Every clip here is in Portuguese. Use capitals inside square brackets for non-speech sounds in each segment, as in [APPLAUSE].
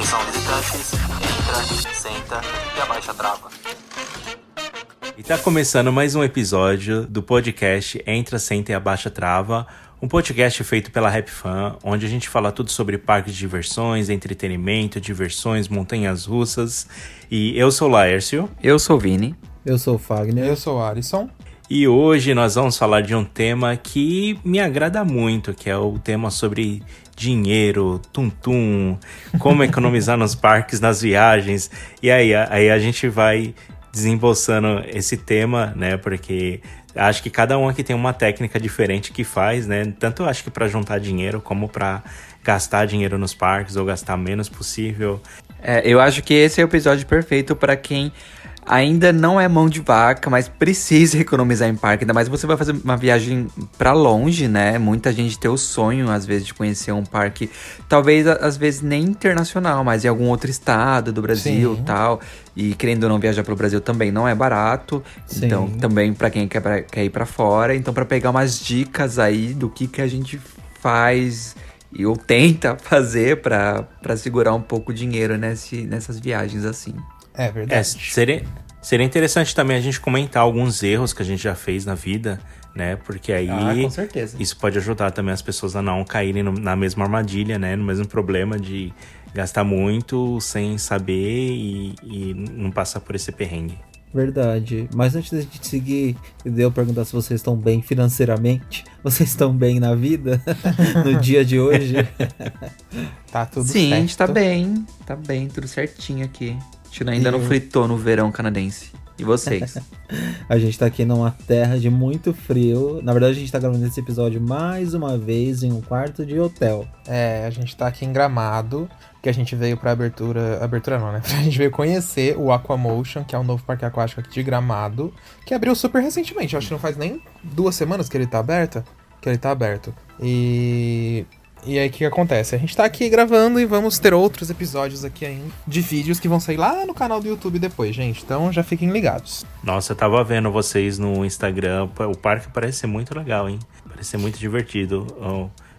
Atenção visitantes, entra, senta e abaixa a trava. E tá começando mais um episódio do podcast Entra, Senta e Abaixa Trava, um podcast feito pela Rap Fan, onde a gente fala tudo sobre parques de diversões, entretenimento, diversões, montanhas russas. E eu sou o Laércio. Eu sou o Vini. Eu sou o Fagner. Eu sou o Alisson. E hoje nós vamos falar de um tema que me agrada muito, que é o tema sobre dinheiro, tum-tum, como economizar nos parques, nas viagens. E aí, aí a gente vai desembolsando esse tema, né? Porque acho que cada um aqui tem uma técnica diferente que faz, né? Tanto acho que para juntar dinheiro como para gastar dinheiro nos parques ou gastar menos possível. É, eu acho que esse é o episódio perfeito para quem ainda não é mão de vaca, mas precisa economizar em parque. Ainda mais você vai fazer uma viagem para longe, né? Muita gente tem o sonho, às vezes, de conhecer um parque, talvez, às vezes, nem internacional, mas em algum outro estado do Brasil e tal. E querendo ou não viajar para o Brasil também não é barato. Sim. Então, também para quem quer, pra, quer ir para fora. Então, para pegar umas dicas aí do que, que a gente faz e ou tenta [LAUGHS] fazer para segurar um pouco o dinheiro nesse, nessas viagens assim. É verdade. É, seria, seria interessante também a gente comentar alguns erros que a gente já fez na vida, né? Porque aí ah, com certeza. isso pode ajudar também as pessoas a não caírem no, na mesma armadilha, né? No mesmo problema de gastar muito sem saber e, e não passar por esse perrengue. Verdade. Mas antes de gente seguir, eu perguntar se vocês estão bem financeiramente. Vocês estão bem na vida? [LAUGHS] no dia de hoje? [LAUGHS] tá tudo Sim, certo. Sim, a gente tá bem. Tá bem, tudo certinho aqui. A gente ainda não fritou no verão canadense. E vocês? [LAUGHS] a gente tá aqui numa terra de muito frio. Na verdade, a gente tá gravando esse episódio mais uma vez em um quarto de hotel. É, a gente tá aqui em Gramado, que a gente veio pra abertura. Abertura não, né? [LAUGHS] A gente veio conhecer o Aquamotion, que é o novo parque aquático aqui de Gramado, que abriu super recentemente. Eu acho que não faz nem duas semanas que ele tá aberto. Que ele tá aberto. E e aí o que acontece? A gente tá aqui gravando e vamos ter outros episódios aqui ainda de vídeos que vão sair lá no canal do YouTube depois, gente. Então já fiquem ligados. Nossa, eu tava vendo vocês no Instagram. O parque parece ser muito legal, hein? Parece ser muito divertido.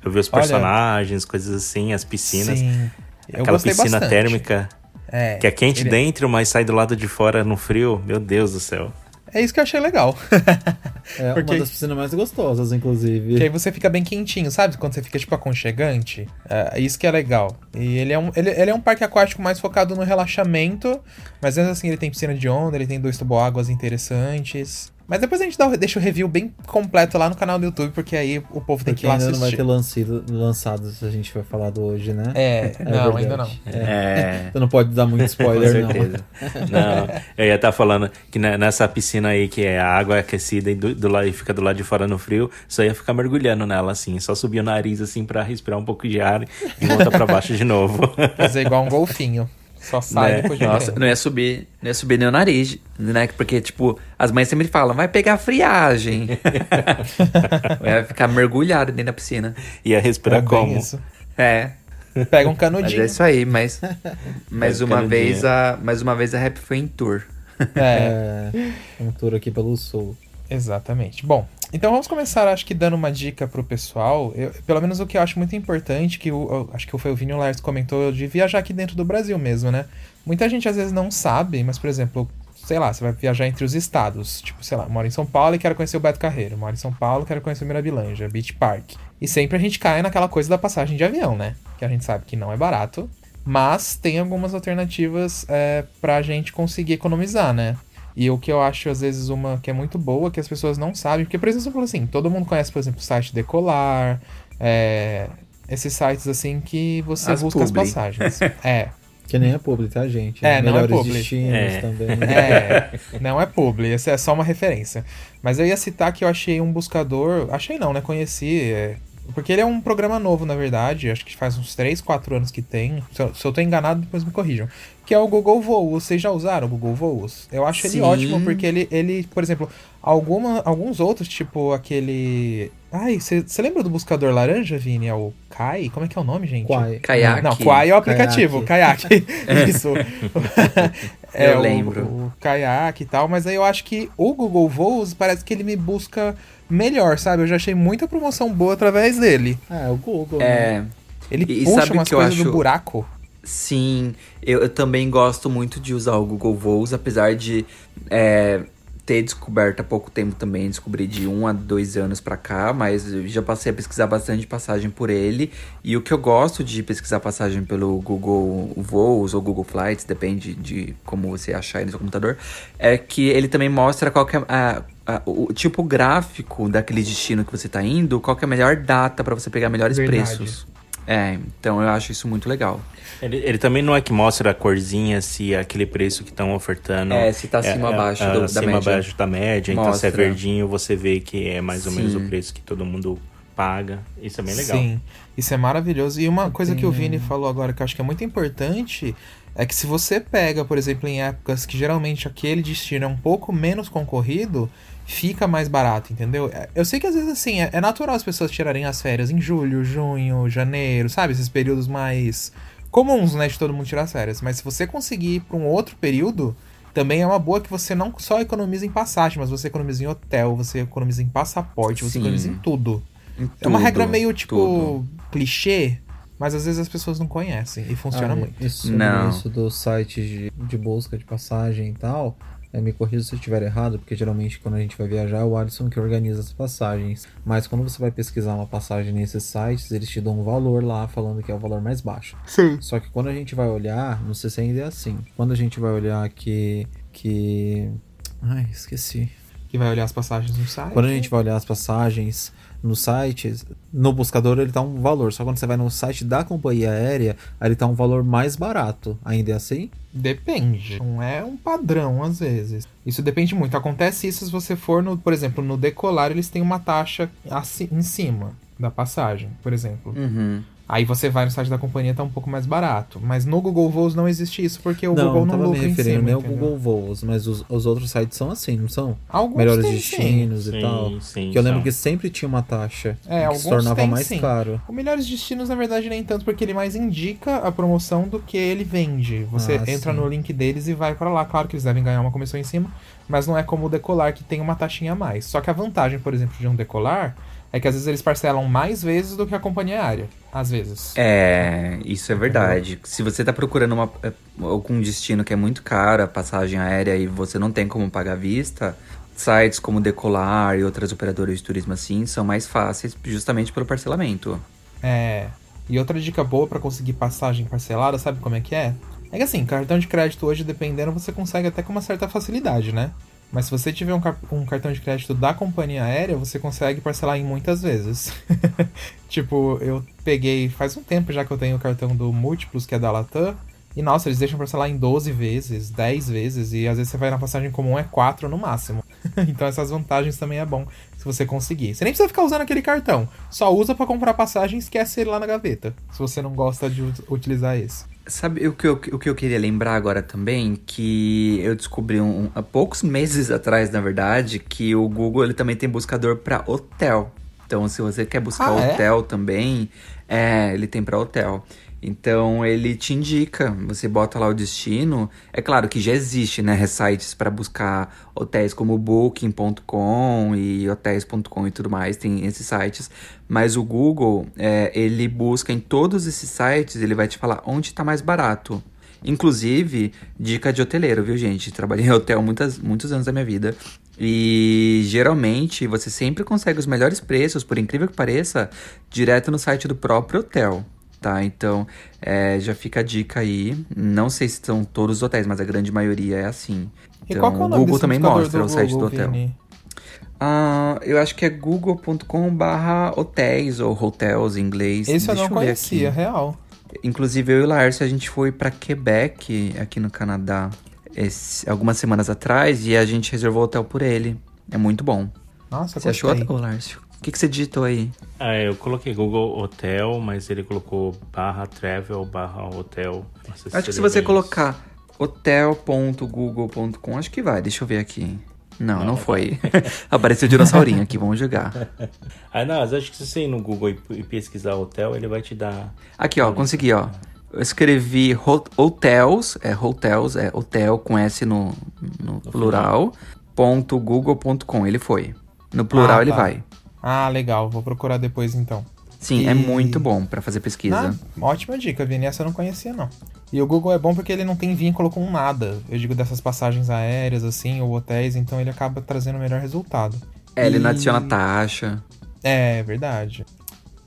Eu vi os personagens, Olha, coisas assim, as piscinas. Sim, aquela piscina bastante. térmica é, que é quente ele... dentro, mas sai do lado de fora no frio. Meu Deus do céu. É isso que eu achei legal. [LAUGHS] é Porque... uma das piscinas mais gostosas, inclusive. Que aí você fica bem quentinho, sabe? Quando você fica, tipo, aconchegante. É isso que é legal. E ele é, um, ele, ele é um parque aquático mais focado no relaxamento. Mas mesmo assim, ele tem piscina de onda, ele tem dois toboáguas interessantes. Mas depois a gente dá, deixa o review bem completo lá no canal do YouTube, porque aí o povo tem Porque que ir lá ainda assistir. não vai ter lançado, lançado se a gente vai falar do hoje, né? É, não, ainda não. verdade. É. [LAUGHS] Você não pode dar muito [LAUGHS] Com spoiler, não. certeza. Não, eu ia estar falando que ne- nessa piscina aí, que é a água é aquecida e, do, do lado, e fica do lado de fora no frio, só ia ficar mergulhando nela, assim. Só subir o nariz, assim, pra respirar um pouco de ar e voltar pra baixo de novo. Fazer igual um golfinho. Só sai Né? depois de Nossa, não ia subir, não ia subir nem o nariz, né? Porque, tipo, as mães sempre falam, vai pegar friagem. [LAUGHS] vai ficar mergulhado dentro da piscina. Ia respirar É como? isso. É, Pega um mas canudinho. é isso aí, mas. [LAUGHS] Mais uma vez a. Mais uma vez a rap foi em tour. É, É, [LAUGHS] um tour aqui pelo sul. exatamente. Bom, então vamos começar, acho que dando uma dica pro pessoal. Eu- pelo menos o que eu acho muito importante, que o, acho que foi o Vini Lars comentou, de viajar aqui dentro do Brasil mesmo, né? Muita gente às vezes não sabe, mas, por exemplo, sei lá, você vai viajar entre os estados. Tipo, sei lá, moro em São Paulo e quero conhecer o Beto Carreiro. Moro em São Paulo e quero conhecer o Mirabilândia, Beach Park. E sempre a gente cai naquela coisa da passagem de avião, né? Que a gente sabe que não é barato. Mas tem algumas alternativas é, pra gente conseguir economizar, né? E o que eu acho, às vezes, uma que é muito boa, que as pessoas não sabem, porque, por exemplo, assim, todo mundo conhece, por exemplo, o site Decolar, é, esses sites, assim, que você As busca as publi. passagens. [LAUGHS] é, Que nem é publi, tá, gente? É, não é Melhores publi. destinos É. também. [LAUGHS] É, não é publi, essa é só uma referência. Mas eu ia citar que eu achei um buscador. Achei não, né? Conheci. é, porque ele é um programa novo, na verdade. Acho que faz uns 3, 4 anos que tem. Se eu, se eu tô enganado, depois me corrijam. Que é o Google Voos. Vocês já usaram o Google Voos? Eu acho ele Sim. ótimo, porque ele, ele por exemplo, alguma, alguns outros, tipo aquele. Ai, você lembra do buscador laranja, Vini? É o Kai? Como é que é o nome, gente? Quai. Kayak. Não, Quai é o aplicativo, Kayak. [LAUGHS] [LAUGHS] Isso. [LAUGHS] Eu o- lembro. O, Kayak e tal, mas aí eu acho que o Google Voos parece que ele me busca melhor, sabe? Eu já achei muita promoção boa através dele. Ah, é o Google. né? É. Ele E- puxa sabe umas que eu coisas do acho- buraco. Sim, eu, eu também gosto muito de usar o Google Voos, apesar de é, ter descoberto há pouco tempo também, descobri de um a dois anos pra cá, mas já passei a pesquisar bastante passagem por ele. E o que eu gosto de pesquisar passagem pelo Google Voos ou Google Flights, depende de como você achar aí no seu computador, é que ele também mostra qual que é a- a- o tipo gráfico daquele destino que você tá indo, qual que é a melhor data pra você pegar melhores Verdade. preços. É, então eu acho isso muito legal. Ele, ele também não é que mostra a corzinha se aquele preço que estão ofertando. É, se tá acima ou abaixo do- da acima média. abaixo da média. Então, se é Mostra. verdinho, você vê que é mais ou menos Sim. o preço que todo mundo paga. Isso é bem legal. Sim, isso é maravilhoso. E uma coisa que o Vini falou agora que eu acho que é muito importante é que se você pega, por exemplo, em épocas que geralmente aquele destino é um pouco menos concorrido, fica mais barato, entendeu? É, Eu sei que às vezes assim, é é natural as pessoas tirarem as férias em julho, junho, janeiro, sabe? Esses períodos mais comuns, né, de todo mundo tirar as férias. Mas se você conseguir ir para um outro período, também é uma boa que você não só economiza em passagem, mas você economiza em hotel, você economiza em passaporte, você Sim. economiza em tudo. Em É uma tudo, regra meio, tipo, tudo. clichê, mas às vezes as pessoas não conhecem e funciona Ah, muito. Isso, Não. isso dos sites de, de busca de passagem e tal. É, me corrija se eu estiver errado, porque geralmente quando a gente vai viajar é o Alisson que organiza as passagens. Mas quando você vai pesquisar uma passagem nesses sites, eles te dão um valor lá falando que é o valor mais baixo. Sim. Só que quando a gente vai olhar, não sei se ainda é assim. Quando a gente vai olhar que. que. Ai, esqueci. Que vai olhar as passagens no site. Quando a gente vai olhar as passagens no site, no buscador ele tá um valor. Só quando você vai no site da companhia aérea, aí ele tá um valor mais barato. Ainda é assim? Depende. Não é um padrão, às vezes. Isso depende muito. Acontece isso se você for no, por exemplo, no decolar, eles têm uma taxa aci- em cima da passagem, por exemplo. Uhum. Aí você vai no site da companhia, tá um pouco mais barato. Mas no Google Voos não existe isso, porque o não, Google não lucra em referindo cima, nem ao entendeu? Google Voos, mas os, os outros sites são assim, não são? Alguns Melhores têm, destinos e Sim, tal. sim, que eu lembro são. que sempre tinha uma taxa É, que alguns se tornava têm, mais sim. caro. O Melhores Destinos, na verdade, nem tanto, porque ele mais indica a promoção do que ele vende. Você Ah, entra sim. no link deles e vai pra lá. Claro que eles devem ganhar uma comissão em cima, mas não é como o Decolar, que tem uma taxinha a mais. Só que a vantagem, por exemplo, de um Decolar é que às vezes eles parcelam mais vezes do que a companhia aérea. Às vezes. É, isso é verdade. Se você tá procurando uma, é, algum destino que é muito caro, a passagem aérea, e você não tem como pagar à vista, sites como Decolar e outras operadoras de turismo assim são mais fáceis justamente pelo parcelamento. É. E outra dica boa pra conseguir passagem parcelada, sabe como é que é? É que assim, cartão de crédito hoje, dependendo, você consegue até com uma certa facilidade, né? Mas se você tiver um, um cartão de crédito da companhia aérea, você consegue parcelar em muitas vezes. [LAUGHS] tipo, eu peguei faz um tempo já que eu tenho o cartão do Múltiplos, que é da Latam. E nossa, eles deixam parcelar em 12 vezes, 10 vezes, e às vezes você vai na passagem comum é 4 no máximo. [LAUGHS] então essas vantagens também é bom se você conseguir. Você nem precisa ficar usando aquele cartão, só usa pra comprar passagem e esquece ele lá na gaveta, se você não gosta de ut- utilizar esse. Sabe o que, eu, o que eu queria lembrar agora também? Que eu descobri um, há poucos meses atrás, na verdade, que o Google ele também tem buscador para hotel. Então, se você quer buscar Ah, é? hotel também, é, ele tem para hotel. Então, ele te indica, você bota lá o destino. É claro que já existe, né, sites para buscar hotéis como booking.com e hotéis.com e tudo mais, tem esses sites. Mas o Google, é, ele busca em todos esses sites, ele vai te falar onde está mais barato. Inclusive, dica de hoteleiro, viu, gente? Trabalhei em hotel muitas, muitos anos da minha vida. E geralmente você sempre consegue os melhores preços, por incrível que pareça, direto no site do próprio hotel. Tá, então é, já fica a dica aí. Não sei se são todos os hotéis, mas a grande maioria é assim. E Então, é o o Google também mostra o site do hotel. Vini? Ah, eu acho que é google.com barra hotéis ou hotels em inglês. Esse eu Deixa não ver conhecia, aqui. real. Inclusive, eu e o Lárcio, a gente foi pra Quebec, aqui no Canadá, esse- algumas semanas atrás, e a gente reservou hotel por ele. É muito bom. Nossa, Você achou, gostei. ô Lárcio? O que, que você digitou aí? Ah, eu coloquei Google Hotel, mas ele colocou barra travel, barra hotel. Sei Acho que se você bem colocar hotel.google.com, acho que vai. Deixa eu ver aqui. Não, não, foi. [LAUGHS] Apareceu o dinossaurinho aqui, vamos jogar. isso. [LAUGHS] Ah, não, mas acho que se você ir no Google e, pesquisar hotel, ele vai te dar. Aqui, ó, consegui, ó. Eu escrevi ho- hotels, é hotels, é hotel com S no, no plural, ponto google.com, ele foi. No plural Ah, ele tá. vai. Ah, legal. Vou procurar depois então. Sim, é E- muito bom pra fazer pesquisa. Ah, ótima dica, Vini. Essa eu não conhecia, não. E o Google é bom porque ele não tem vínculo com nada. Eu digo dessas passagens aéreas, assim, ou hotéis, então ele acaba trazendo o melhor resultado. É, ele não E- adiciona taxa. É, verdade.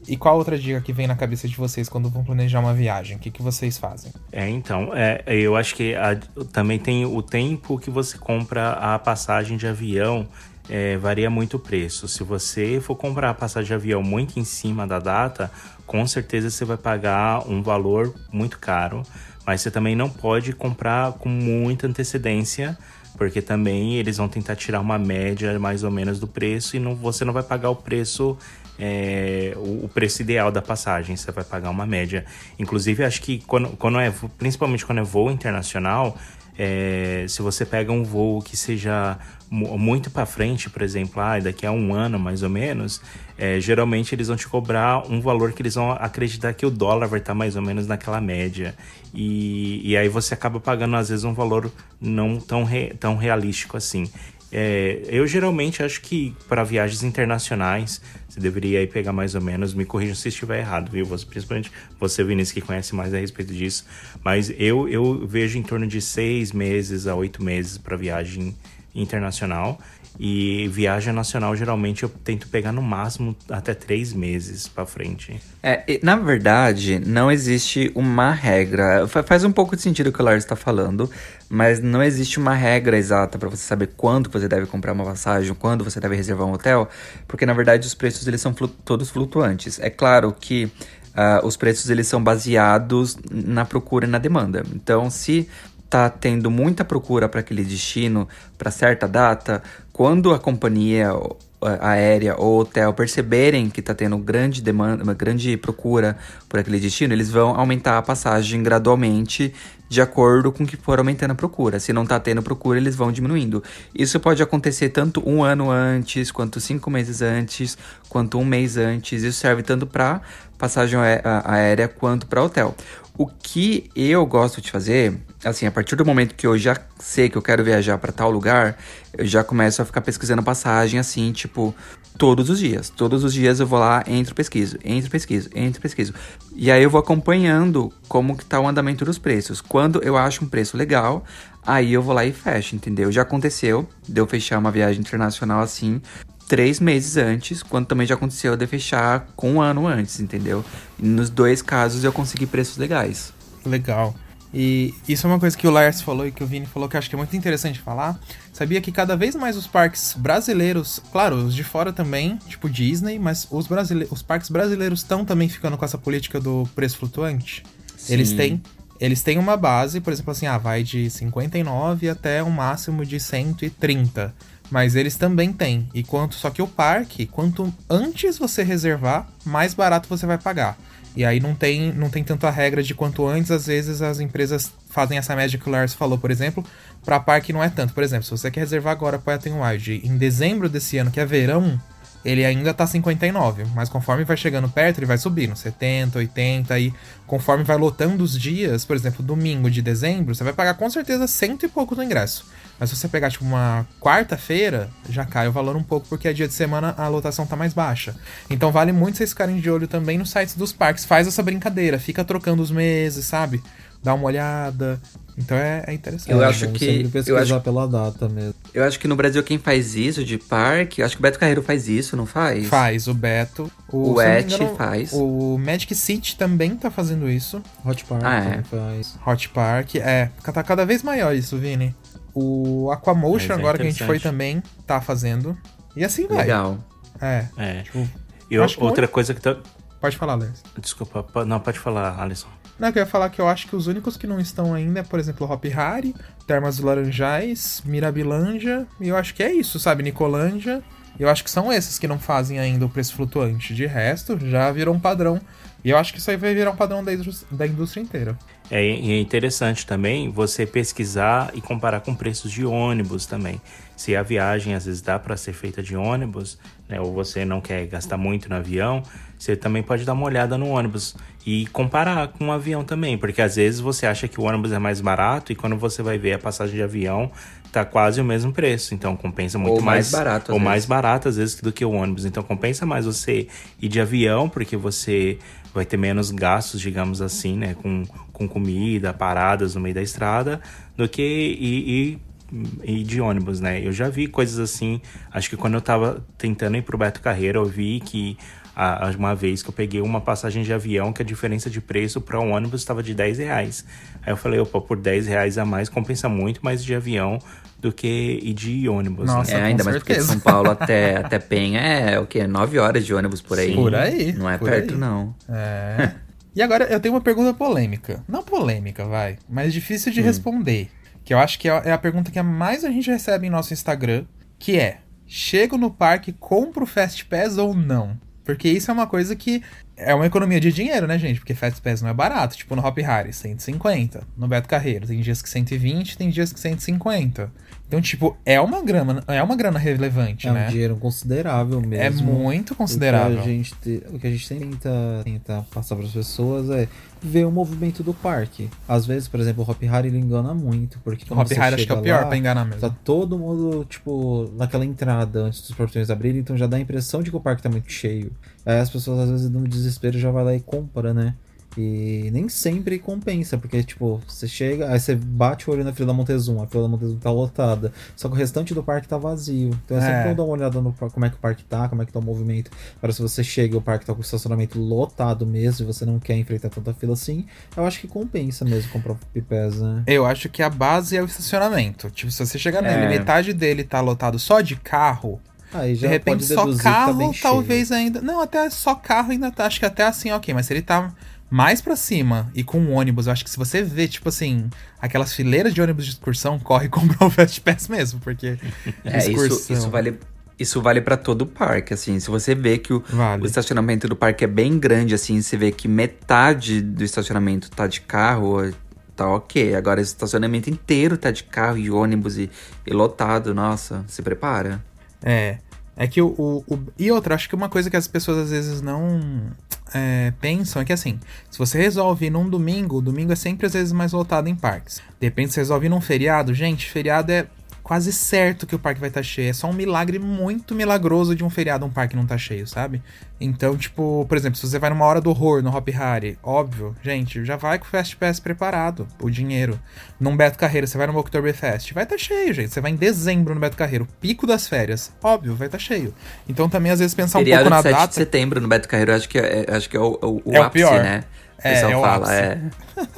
E qual outra dica que vem na cabeça de vocês quando vão planejar uma viagem? O que, que vocês fazem? É, então, é, eu acho que a- também tem o tempo que você compra a passagem de avião, é, varia muito o preço. Se você for comprar a passagem de avião muito em cima da data, com certeza você vai pagar um valor muito caro, mas você também não pode comprar com muita antecedência, porque também eles vão tentar tirar uma média mais ou menos do preço e não, você não vai pagar o preço é, o, preço ideal da passagem, você vai pagar uma média. Inclusive, acho que quando, quando é, principalmente quando é voo internacional, é, se você pega um voo que seja mu- muito para frente, por exemplo, ah, daqui a um ano mais ou menos, é, geralmente eles vão te cobrar um valor que eles vão acreditar que o dólar vai estar mais ou menos naquela média. E, e aí você acaba pagando, às vezes, um valor não tão, re- tão realístico assim. É, eu geralmente acho que para viagens internacionais você deveria aí pegar mais ou menos, me corrijam se estiver errado, viu? Você, principalmente você, Vinícius, que conhece mais a respeito disso. Mas eu, eu vejo em torno de seis meses a oito meses para viagem internacional. E viagem nacional, geralmente, eu tento pegar no máximo até três meses para frente. É, na verdade, não existe uma regra. Fa- Faz um pouco de sentido o que o Lars está falando, mas não existe uma regra exata para você saber quando você deve comprar uma passagem, quando você deve reservar um hotel, porque na verdade os preços eles são flu- todos flutuantes. É claro que ah, os preços eles são baseados na procura e na demanda. Então, se tá tendo muita procura para aquele destino para certa data, quando a companhia aérea ou hotel perceberem que tá tendo grande demanda, uma grande procura por aquele destino, eles vão aumentar a passagem gradualmente de acordo com que for aumentando a procura. Se não tá tendo procura, eles vão diminuindo. Isso pode acontecer tanto um ano antes, quanto cinco meses antes, quanto um mês antes. Isso serve tanto para passagem aérea quanto para hotel. O que eu gosto de fazer, assim, a partir do momento que eu já sei que eu quero viajar para tal lugar, eu já começo a ficar pesquisando passagem assim, tipo, todos os dias. Todos os dias eu vou lá, entro, pesquiso, entro, pesquiso, entro, pesquiso. E aí eu vou acompanhando como que tá o andamento dos preços. Quando eu acho um preço legal, aí eu vou lá e fecho, entendeu? Já aconteceu de eu fechar uma viagem internacional assim, três meses antes, quando também já aconteceu de fechar com um ano antes, entendeu? E nos dois casos eu consegui preços legais. Legal. E isso é uma coisa que o Lars falou e que o Vini falou que eu acho que é muito interessante falar. Sabia que cada vez mais os parques brasileiros, claro, os de fora também, tipo Disney, mas os, brasile... os parques brasileiros estão também ficando com essa política do preço flutuante. Sim. Eles têm eles têm uma base, por exemplo, assim, ah, vai de 59 até um máximo de 130. Mas eles também têm. E quanto só que o parque, quanto antes você reservar, mais barato você vai pagar. E aí não tem, não tem tanta regra de quanto antes, às vezes as empresas fazem essa média que o Lars falou, por exemplo, para parque não é tanto. Por exemplo, se você quer reservar agora para Wet n Wild em dezembro desse ano, que é verão, ele ainda tá 59, mas conforme vai chegando perto, ele vai subindo, 70, 80 e conforme vai lotando os dias, por exemplo, domingo de dezembro, você vai pagar com certeza cento e pouco no ingresso. Mas se você pegar tipo uma quarta-feira, já cai o valor um pouco, porque é dia de semana a lotação tá mais baixa. Então vale muito vocês ficarem de olho também nos sites dos parques. Faz essa brincadeira, fica trocando os meses, sabe? Dá uma olhada. Então é, é interessante. Eu É, acho vamos que- eu acho- pela data mesmo. Eu acho que no Brasil quem faz isso de parque, eu acho que o Beto Carreiro faz isso, não faz? Faz, o Beto. O me Et engano, faz. O Magic City também tá fazendo isso. Hot Park Ah, é. também faz. Hot Park, é. Tá cada vez maior isso, Vini. O Aquamotion, é agora que a gente foi também, tá fazendo. E assim vai. Legal. É. É. Tipo, E eu outra coisa que tá. pode falar, Lers. Desculpa, não, pode falar, Alisson. Não, eu ia falar que eu acho que os únicos que não estão ainda é, por exemplo, Hop Hari, Termas do Laranjais, Mirabilândia, e eu acho que é isso, sabe? Nicolândia. Eu acho que são esses que não fazem ainda o preço flutuante. De resto, já virou um padrão. E eu acho que isso aí vai virar um padrão da indústria inteira. É, é interessante também você pesquisar e comparar com preços de ônibus também. Se a viagem às vezes dá para ser feita de ônibus, né, ou você não quer gastar muito no avião, você também pode dar uma olhada no ônibus e comparar com o avião também, porque às vezes você acha que o ônibus é mais barato e quando você vai ver a passagem de avião tá quase o mesmo preço, então compensa muito Ou mais barato, às ou mais vezes. barato às vezes do que o ônibus. Então compensa mais você ir de avião, porque você vai ter menos gastos, digamos assim, né? Com, com comida, paradas no meio da estrada, do que ir, ir, ir de ônibus, né? Eu já vi coisas assim. Acho que quando eu tava tentando ir pro Beto Carreira, eu vi que a- uma vez que eu peguei uma passagem de avião que a diferença de preço para um ônibus estava de 10 reais. Aí eu falei, opa, por 10 reais a mais compensa muito mais de avião do que ir de ônibus. Nossa, né? É, ainda mais porque de. São Paulo [LAUGHS] até, até Penha é o quê? Nove horas de ônibus por aí. Sim. Por aí, Não é perto, aí. não. É. [LAUGHS] e agora eu tenho uma pergunta polêmica. Não polêmica, vai, mas difícil de responder. Que eu acho que é é a pergunta que a mais a gente recebe em nosso Instagram, que é: chego no parque, compro o Fast Pass ou não? Porque isso é uma coisa que é uma economia de dinheiro, né, gente? Porque Fast Pass não é barato. Tipo, no Hop Harry, 150. No Beto Carreiro, tem dias que 120, tem dias que 150. Então, tipo, é uma grana, é uma grana relevante, É um né? dinheiro considerável É mesmo. muito considerável. O que a gente, te- o que a gente tenta, tenta passar para as pessoas é ver o movimento do parque. Às vezes, por exemplo, o Hop Hari ele engana muito. Porque O Hop Harry acho que é o pior lá, pra enganar mesmo. Tá todo mundo, tipo, naquela entrada antes dos portões abrirem, então já dá a impressão de que o parque tá muito cheio. Aí as pessoas, às vezes, no desespero, já vai lá e compra, né? E nem sempre compensa, porque, tipo, você chega, aí você bate o olho na fila da Montezum, a fila da Montezum tá lotada, só que o restante do parque tá vazio. Então é sempre É. bom dar uma olhada no como é que o parque tá, como é que tá o movimento. Para se você chega e o parque tá com o estacionamento lotado mesmo e você não quer enfrentar tanta fila assim, eu acho que compensa mesmo comprar o Pipés, né? Eu acho que a base é o estacionamento. Tipo, se você chegar É. nele, metade dele tá lotado só de carro, Aí já de repente só tá carro cheio. talvez ainda. Não, até só carro ainda tá. Acho que até assim, ok. Mas se ele tá mais pra cima e com um ônibus, eu acho que se você vê, tipo assim, aquelas fileiras de ônibus de excursão, corre comprar o [LAUGHS] Fast Pass mesmo, porque. É, isso, excursão. isso vale. Isso vale pra todo o parque, assim. Se você vê que o, Vale. o estacionamento do parque é bem grande, assim, você vê que metade do estacionamento tá de carro, tá ok. Agora, o estacionamento inteiro tá de carro e ônibus e, e lotado, nossa, se prepara. É. É que o, o, o- E outra, acho que uma coisa que as pessoas às vezes não é, pensam é que assim, se você resolve ir num domingo, o domingo é sempre às vezes mais lotado em parques. De repente você resolve ir num feriado, gente, feriado é quase certo que o parque vai estar cheio. É só um milagre muito milagroso de um feriado um parque não tá cheio, sabe? Então, tipo, por exemplo, se você vai numa hora do horror no Hop Harry, óbvio, gente, já vai com o Fast Pass preparado, o dinheiro. Num Beto Carreiro, você vai no Oktoberfest, vai estar cheio, gente. Você vai em dezembro no Beto Carreiro, pico das férias, óbvio, vai estar cheio. Então também às vezes pensar um Feriado pouco na de 7 data. de setembro no Beto Carreiro, acho que é, acho que é o, o, o É o ápice, pior. né? O É, pessoal é o fala, ápice. é.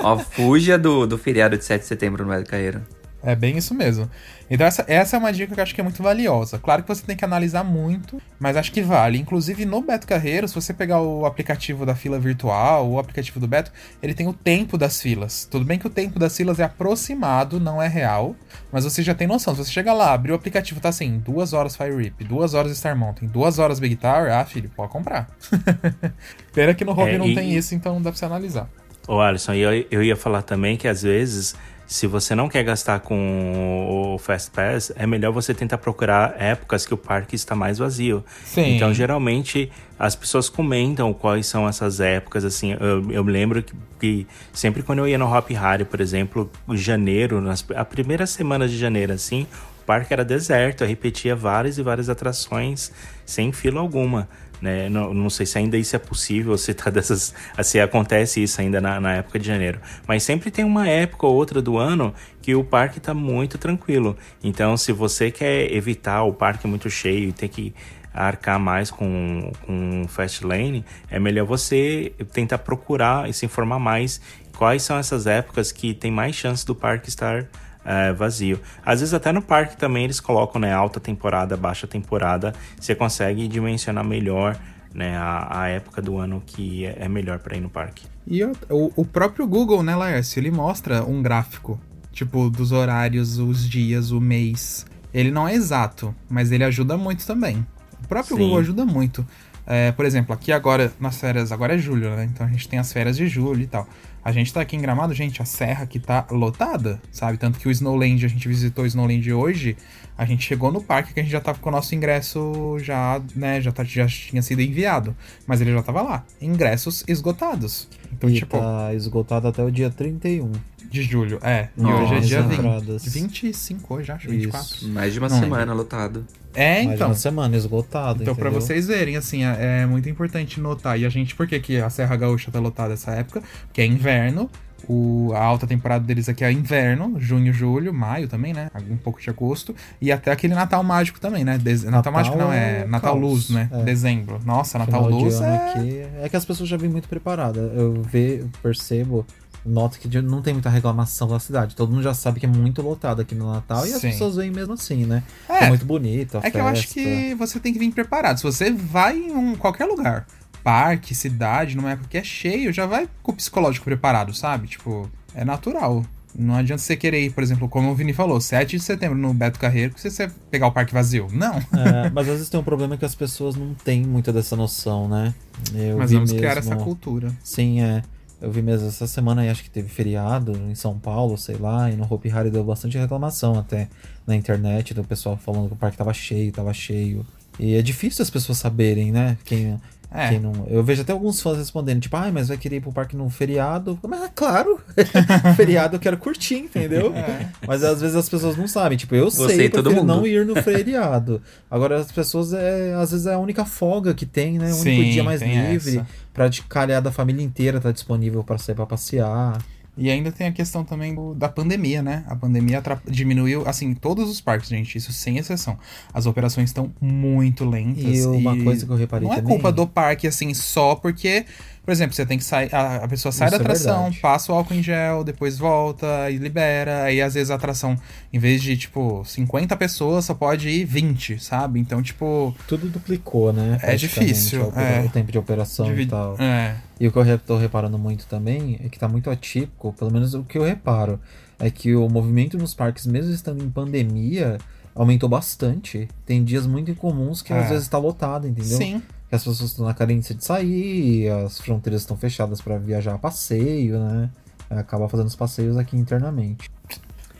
Ó, fuja do, do feriado de 7 de setembro no Beto Carreiro. É bem isso mesmo. Então essa, essa é uma dica que eu acho que é muito valiosa. Claro que você tem que analisar muito, mas acho que vale. Inclusive no Beto Carreiro, se você pegar o aplicativo da fila virtual, o aplicativo do Beto, ele tem o tempo das filas. Tudo bem que o tempo das filas é aproximado, não é real, mas você já tem noção. Se você chega lá, abrir o aplicativo, tá assim, duas horas Fire Rip, duas horas Star Mountain, duas horas Big Tower, ah, filho, pode comprar. [LAUGHS] Pena que no hobby É, não e- tem isso, então dá pra você analisar. Ô Alisson, eu, eu ia falar também que às vezes, se você não quer gastar com o Fast Pass, é melhor você tentar procurar épocas que o parque está mais vazio. Sim. Então, geralmente, as pessoas comentam quais são essas épocas, assim, eu, eu me lembro que, que sempre quando eu ia no Hop Harry, por exemplo, janeiro, nas, a primeira semana de janeiro, assim, o parque era deserto, eu repetia várias e várias atrações sem fila alguma. Né? Não, não sei se ainda isso é possível, [LAUGHS] se, tá dessas, se acontece isso ainda na, na época de janeiro. Mas sempre tem uma época ou outra do ano que o parque está muito tranquilo. Então, se você quer evitar o parque muito cheio e ter que arcar mais com, com Fast Lane, é melhor você tentar procurar e se informar mais quais são essas épocas que tem mais chance do parque estar é, vazio. Às vezes até no parque também eles colocam né, alta temporada, baixa temporada, você consegue dimensionar melhor né, a, a época do ano que é, é melhor para ir no parque. E o, o- próprio Google, né, Laércio, ele mostra um gráfico, tipo, dos horários, os dias, o mês. Ele não é exato, mas ele ajuda muito também. O próprio Sim. Google ajuda muito. É, por exemplo, aqui agora, nas férias, agora é julho, né? Então a gente tem as férias de julho e tal. A gente tá aqui em Gramado, gente, a serra aqui tá lotada, sabe? Tanto que o Snowland, a gente visitou o Snowland hoje, a gente chegou no parque que a gente já tava com o nosso ingresso já, né, já, tá, já tinha sido enviado. Mas ele já tava lá, ingressos esgotados. Então, e tipo, tá esgotado até o dia 31. de julho, é. E hoje é dia Entradas. 20, 25 hoje, acho, 24. Isso. Mais de uma Não semana lotado. É, Mais de então. uma semana esgotado. Então, pra entendeu? vocês verem, assim, é, é muito importante notar. E a gente, por que, que a Serra Gaúcha tá lotada essa época? Porque é inverno. O, a alta temporada deles aqui é inverno, junho, julho, maio também, né? Um pouco de agosto. E até aquele Natal mágico também, né? Dez- Natal, Natal mágico não, é, é Natal caos, Luz, né? é. Dezembro. Nossa, Natal Final de Luz é... aqui, é que as pessoas já vêm muito preparadas. Eu ve, percebo, noto que não tem muita reclamação da cidade. Todo mundo já sabe que é muito lotado aqui no Natal e as Sim. pessoas vêm mesmo assim, né? É. É, muito bonito. A É que eu acho festa. que você tem que vir preparado. Se você vai em um, qualquer lugar, parque, cidade, numa época que é cheio, já vai com o psicológico preparado, sabe? Tipo, é natural. Não adianta você querer ir, por exemplo, como o Vini falou, 7 de setembro no Beto Carreiro, que você pegar o parque vazio. Não. É, mas às vezes tem um problema que as pessoas não têm muita dessa noção, né? Eu Mas vi vamos mesmo... criar essa cultura. Sim, é. Eu vi mesmo essa semana aí, acho que teve feriado em São Paulo, sei lá, e no Hopi Hari deu bastante reclamação até na internet, do pessoal falando que o parque tava cheio, tava cheio. E é difícil as pessoas saberem, né? Quem, É. não. Eu vejo até alguns fãs respondendo, tipo, ai, mas vai querer ir pro parque no feriado. Mas é claro, [LAUGHS] feriado eu quero curtir, entendeu? É. Mas às vezes as pessoas não sabem. Tipo, eu Você sei, eu todo mundo. não ir no feriado. Agora as pessoas, é, às vezes é a única folga que tem, né? O Sim, único dia mais livre. essa. Pra de calhar da família inteira tá disponível pra sair pra passear. E ainda tem a questão também do- da pandemia, né? A pandemia diminuiu, assim, todos os parques, gente, isso sem exceção. As operações estão muito lentas. E uma coisa que eu reparei Não é também- culpa do parque, assim, só porque, por exemplo, você tem que sair, a, a pessoa sai Isso da é atração, verdade. passa o álcool em gel, depois volta e libera. Aí às vezes a atração, em vez de, tipo, 50 pessoas, só pode ir 20, sabe? Então, tipo. Tudo duplicou, né? É difícil, é. O tempo de operação divi- e tal. É. E o que eu tô reparando muito também é que tá muito atípico, pelo menos o que eu reparo, é que o movimento nos parques, mesmo estando em pandemia, aumentou bastante. Tem dias muito incomuns que É. às vezes tá lotado, entendeu? Sim. Que as pessoas estão na carência de sair, as fronteiras estão fechadas para viajar a passeio, né? Acaba fazendo os passeios aqui internamente.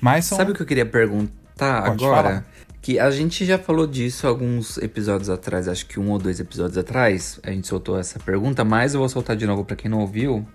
Mas são. Sabe o que eu queria perguntar Pode agora? falar. Que a gente já falou disso alguns episódios atrás, acho que um ou dois episódios atrás, a gente soltou essa pergunta, mas eu vou soltar de novo pra quem não ouviu,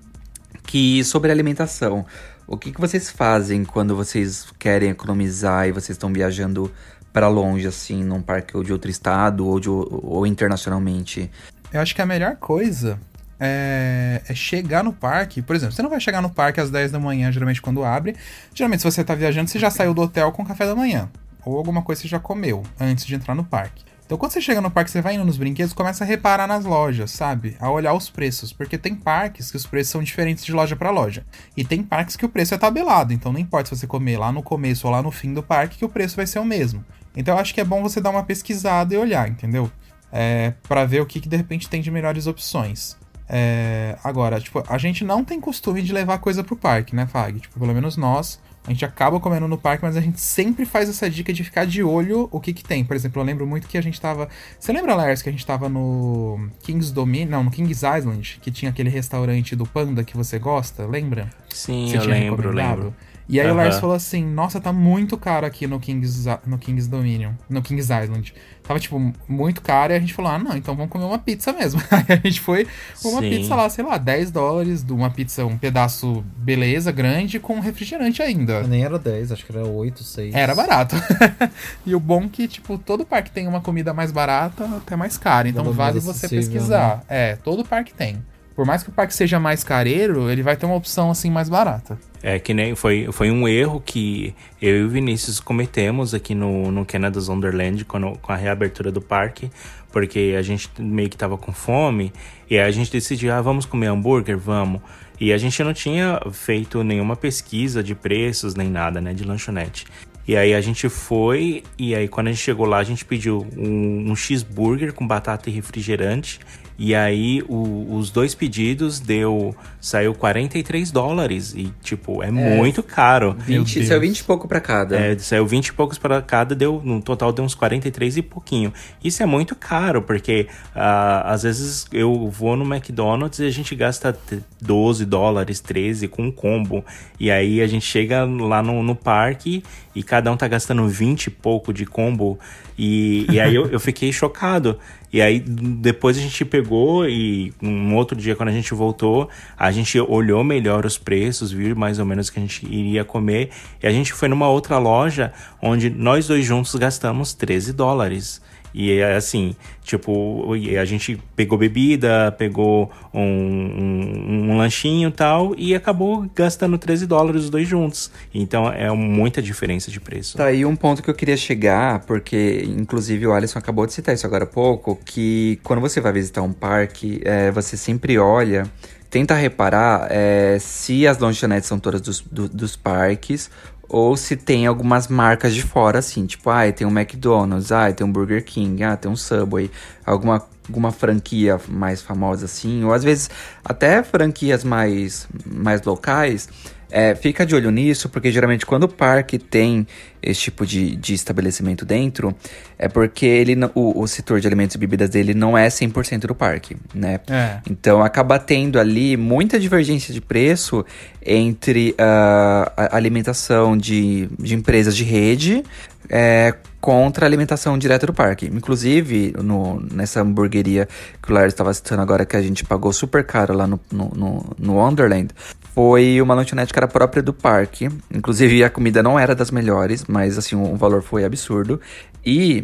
que sobre alimentação. O que, que vocês fazem quando vocês querem economizar e vocês estão viajando pra longe, assim, num parque ou de outro estado ou, de, ou internacionalmente? Eu acho que a melhor coisa é, é chegar no parque. Por exemplo, você não vai chegar no parque às 10 da manhã, geralmente quando abre. Geralmente, se você tá viajando, você já saiu do hotel com café da manhã. Ou alguma coisa você já comeu antes de entrar no parque. Então quando você chega no parque, você vai indo nos brinquedos, começa a reparar nas lojas, sabe? A olhar os preços, porque tem parques que os preços são diferentes de loja para loja. E tem parques que o preço é tabelado, então não importa se você comer lá no começo ou lá no fim do parque, que o preço vai ser o mesmo. Então eu acho que é bom você dar uma pesquisada e olhar, entendeu? É, para ver o que, que de repente tem de melhores opções. É, agora, tipo, a gente não tem costume de levar coisa pro parque, né, Fag? Tipo, pelo menos nós, a gente acaba comendo no parque, mas a gente sempre faz essa dica de ficar de olho o que que tem. Por exemplo, eu lembro muito que a gente tava. Você lembra, Lars, que a gente tava no King's Dominion? Não, no King's Island, que tinha aquele restaurante do Panda que você gosta? Lembra? Sim, Você eu lembro, lembro. E aí o. Lars falou assim: Nossa, tá muito caro aqui no King's, no King's Dominion, no King's Island. Tava, tipo, muito caro. E a gente falou: Ah, não, então vamos comer uma pizza mesmo. [LAUGHS] Aí a gente foi uma Sim. pizza lá, sei lá, 10 dólares, de uma pizza, um pedaço beleza, grande, com refrigerante ainda. Nem era 10, acho que era 8, 6. Era barato. [LAUGHS] e o bom que, tipo, todo parque tem uma comida mais barata, até mais cara. Então vale você pesquisar. É, todo parque tem. Por mais que o parque seja mais careiro, ele vai ter uma opção assim mais barata. É que nem foi, foi um erro que eu e o Vinícius cometemos aqui no, no Canada's Wonderland quando, com a reabertura do parque, porque a gente meio que tava com fome e aí a gente decidiu, ah, vamos comer hambúrguer? Vamos. E a gente não tinha feito nenhuma pesquisa de preços nem nada, né, de lanchonete. E aí a gente foi, e aí quando a gente chegou lá, a gente pediu um, um cheeseburger com batata e refrigerante. E aí o- os dois pedidos deu. saiu 43 dólares. E, tipo, é, muito caro. 20, Deus. saiu 20 e pouco pra cada. É, saiu 20 e poucos para cada, deu, no total deu uns 43 e pouquinho. Isso é muito caro, porque ah, às vezes eu vou no McDonald's e a gente gasta t- 12 dólares, 13 com um combo. E aí a gente chega lá no, no parque e cada um tá gastando 20 e pouco de combo. E, e aí eu, eu fiquei chocado. E aí depois a gente pegou e um outro dia quando a gente voltou, a gente olhou melhor os preços, viu mais ou menos o que a gente iria comer. E a gente foi numa outra loja onde nós dois juntos gastamos 13 dólares. E é assim, tipo, a gente pegou bebida, pegou um, um, um lanchinho e tal, e acabou gastando 13 dólares os dois juntos. Então é muita diferença de preço. Tá aí um ponto que eu queria chegar, porque inclusive o Alisson acabou de citar isso agora há pouco, que quando você vai visitar um parque, é, você sempre olha, tenta reparar é, se as lanchonetes são todas dos, do- dos parques ou se tem algumas marcas de fora, assim, tipo, ah, tem um McDonald's, ah, tem um Burger King, ah, tem um Subway, alguma, alguma franquia mais famosa assim, ou às vezes até franquias mais, mais locais. É, fica de olho nisso, porque geralmente quando o parque tem esse tipo de, de estabelecimento dentro, é porque ele, o, o setor de alimentos e bebidas dele não é 100% do parque, né? É. Então acaba tendo ali muita divergência de preço entre ah, a alimentação de, de empresas de rede é, contra a alimentação direta do parque. Inclusive, no, nessa hamburgueria que o Lars estava citando agora, que a gente pagou super caro lá no, no, no, no Wonderland, foi uma lanchonete que era própria do parque. Inclusive, a comida não era das melhores, mas assim, o valor foi absurdo. E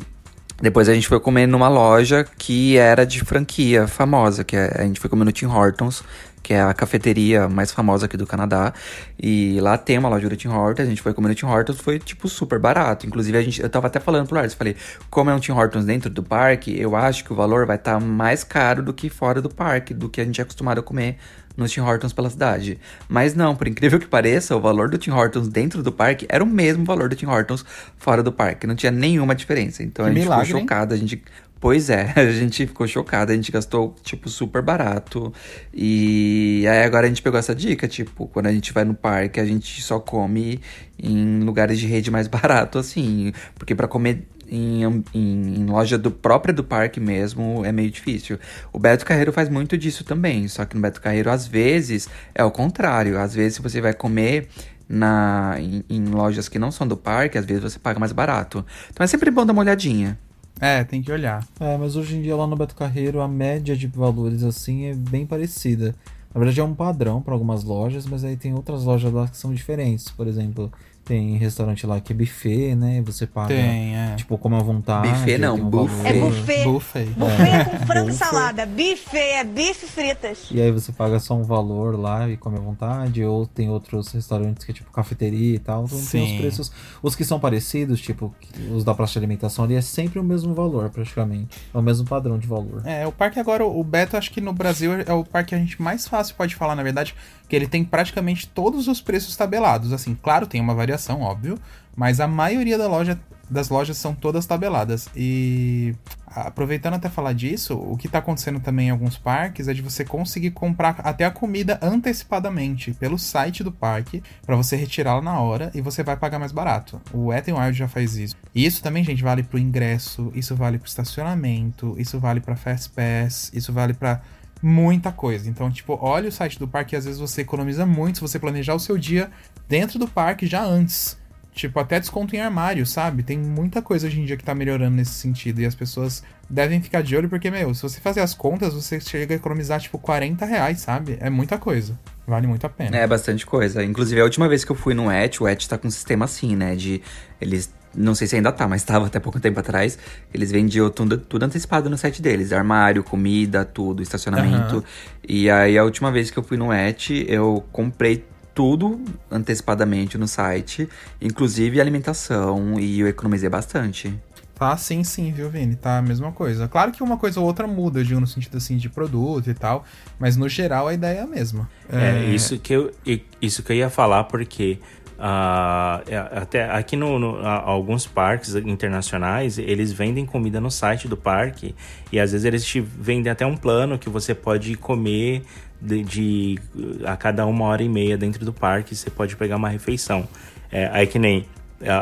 depois a gente foi comer numa loja que era de franquia famosa, que é- a gente foi comer no Tim Hortons, que é a cafeteria mais famosa aqui do Canadá. E lá tem uma loja do Tim Hortons, a gente foi comer no Tim Hortons, foi tipo super barato. Inclusive, a gente, eu tava até falando pro Lars, falei, como é um Tim Hortons dentro do parque, eu acho que o valor vai estar mais caro do que fora do parque, do que a gente é acostumado a comer nos Tim Hortons pela cidade. Mas não, por incrível que pareça, o valor do Tim Hortons dentro do parque era o mesmo valor do Tim Hortons fora do parque. Não tinha nenhuma diferença. Então Que a gente milagre, ficou hein? chocado. A gente. Pois é, [LAUGHS] a gente ficou chocado, a gente gastou, tipo, super barato. E aí agora a gente pegou essa dica, tipo, quando a gente vai no parque, a gente só come em lugares de rede mais [LAUGHS] barato, assim. Porque pra comer em, em- em loja do própria do parque mesmo é meio difícil. O Beto Carreiro faz muito disso também, só que no Beto Carreiro, às vezes, é o contrário. Às vezes, se você vai comer na, em, em lojas que não são do parque, às vezes você paga mais barato. Então é sempre bom dar uma olhadinha. É, tem que olhar. É, mas hoje em dia lá no Beto Carreiro a média de valores assim é bem parecida. Na verdade é um padrão para algumas lojas, mas aí tem outras lojas lá que são diferentes. Por exemplo, Tem restaurante lá que é buffet, né? Você paga, Tem, é. tipo, como à vontade. Buffet não, tem um buffet. É buffet. Buffet. Buffet é com frango e Buffet. salada. Buffet é bife fritas. E aí você paga só um valor lá e come à vontade, ou tem outros restaurantes que é tipo cafeteria e tal, então tem Sim. os preços. Os que são parecidos, tipo, os da praça de alimentação ali, é sempre o mesmo valor, praticamente. É o mesmo padrão de valor. É, o parque agora, o Beto, acho que no Brasil é o parque que a gente mais fácil pode falar, na verdade, que ele tem praticamente todos os preços tabelados. Assim, claro, tem uma variação, óbvio, mas a maioria da loja, das lojas são todas tabeladas. E aproveitando até falar disso, o que tá acontecendo também em alguns parques é de você conseguir comprar até a comida antecipadamente pelo site do parque pra você retirá-la na hora e você vai pagar mais barato. O Wet n Wild já faz isso. E isso também, gente, vale pro ingresso, isso vale pro estacionamento, isso vale pra Fast Pass, isso vale pra muita coisa. Então, tipo, olha o site do parque às vezes você economiza muito se você planejar o seu dia dentro do parque já antes. Tipo, até desconto em armário, sabe? Tem muita coisa hoje em dia que tá melhorando nesse sentido. E as pessoas devem ficar de olho, porque, meu, se você fazer as contas, você chega a economizar, tipo, 40 reais, sabe? É muita coisa. Vale muito a pena. É bastante coisa. Inclusive, a última vez que eu fui no Et, o Et tá com um sistema assim, né? De. Eles. Não sei se ainda tá, mas tava até pouco tempo atrás. Eles vendiam tudo, tudo antecipado no site deles: armário, comida, tudo, estacionamento. Aham. E aí, a última vez que eu fui no Et, eu comprei tudo antecipadamente no site, inclusive alimentação, e eu economizei bastante. Tá, sim, sim, viu, Vini? Tá a mesma coisa. Claro que uma coisa ou outra muda, eu digo, no sentido, assim, de produto e tal. Mas, no geral, a ideia é a mesma. É, isso que eu, isso que eu ia falar, porque é, até aqui no, no- alguns parques internacionais, eles vendem comida no site do parque e às vezes eles te vendem até um plano que você pode comer de, de- a cada uma hora e meia dentro do parque, você pode pegar uma refeição. É, aí que nem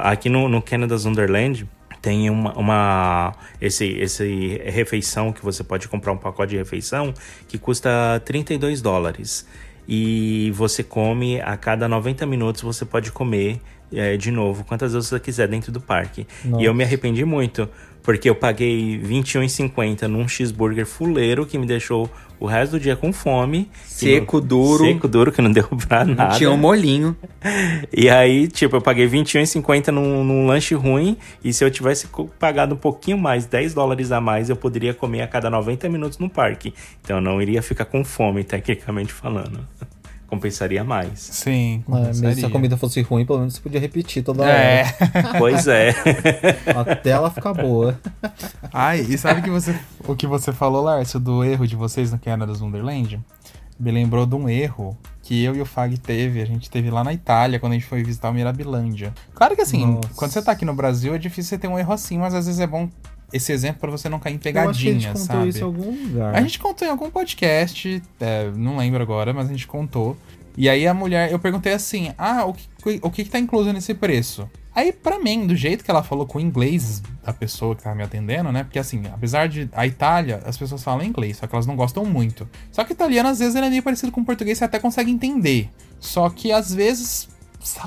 aqui no, no Canada's Wonderland tem uma, uma esse, esse refeição que você pode comprar um pacote de refeição que custa 32 dólares e você come a cada 90 minutos você pode comer é, de novo quantas vezes você quiser dentro do parque Nossa. e eu me arrependi muito porque eu paguei R$21,50 num cheeseburger fuleiro que me deixou o resto do dia com fome Seco, não- duro. seco duro que não deu [LAUGHS] pra nada Tinha um molhinho. e aí, tipo, eu paguei R$21,50 num, num lanche ruim. E se eu tivesse pagado um pouquinho mais, 10 dólares a mais, eu poderia comer a cada 90 minutos no parque. Então eu não iria ficar com fome, tecnicamente falando. Compensaria mais. Sim, É, mesmo se a compensaria. comida fosse ruim, pelo menos você podia repetir toda hora. É. Pois é. [LAUGHS] Até ela ficar boa. Ai, e sabe que você, o que você falou, Lárcio, do erro de vocês no Canada's Wonderland? Me lembrou de um erro que eu e o Fag teve. A gente teve lá na Itália, quando a gente foi visitar o Mirabilândia. Claro que assim, Nossa. quando você tá aqui no Brasil, é difícil você ter um erro assim, mas às vezes é bom esse exemplo pra você não cair em a pegadinha, contou sabe? isso em algum lugar. A gente contou em algum podcast, é, não lembro agora, mas a gente contou. E aí a mulher, eu perguntei assim: ah, o que, o que, que tá incluso nesse preço? Aí, pra mim, do jeito que ela falou com o inglês da pessoa que tava me atendendo, né? Porque assim, apesar de a Itália, as pessoas falam inglês, só que elas não gostam muito. Só que italiano, às vezes, ele é meio parecido com o português, você até consegue entender. Só que às vezes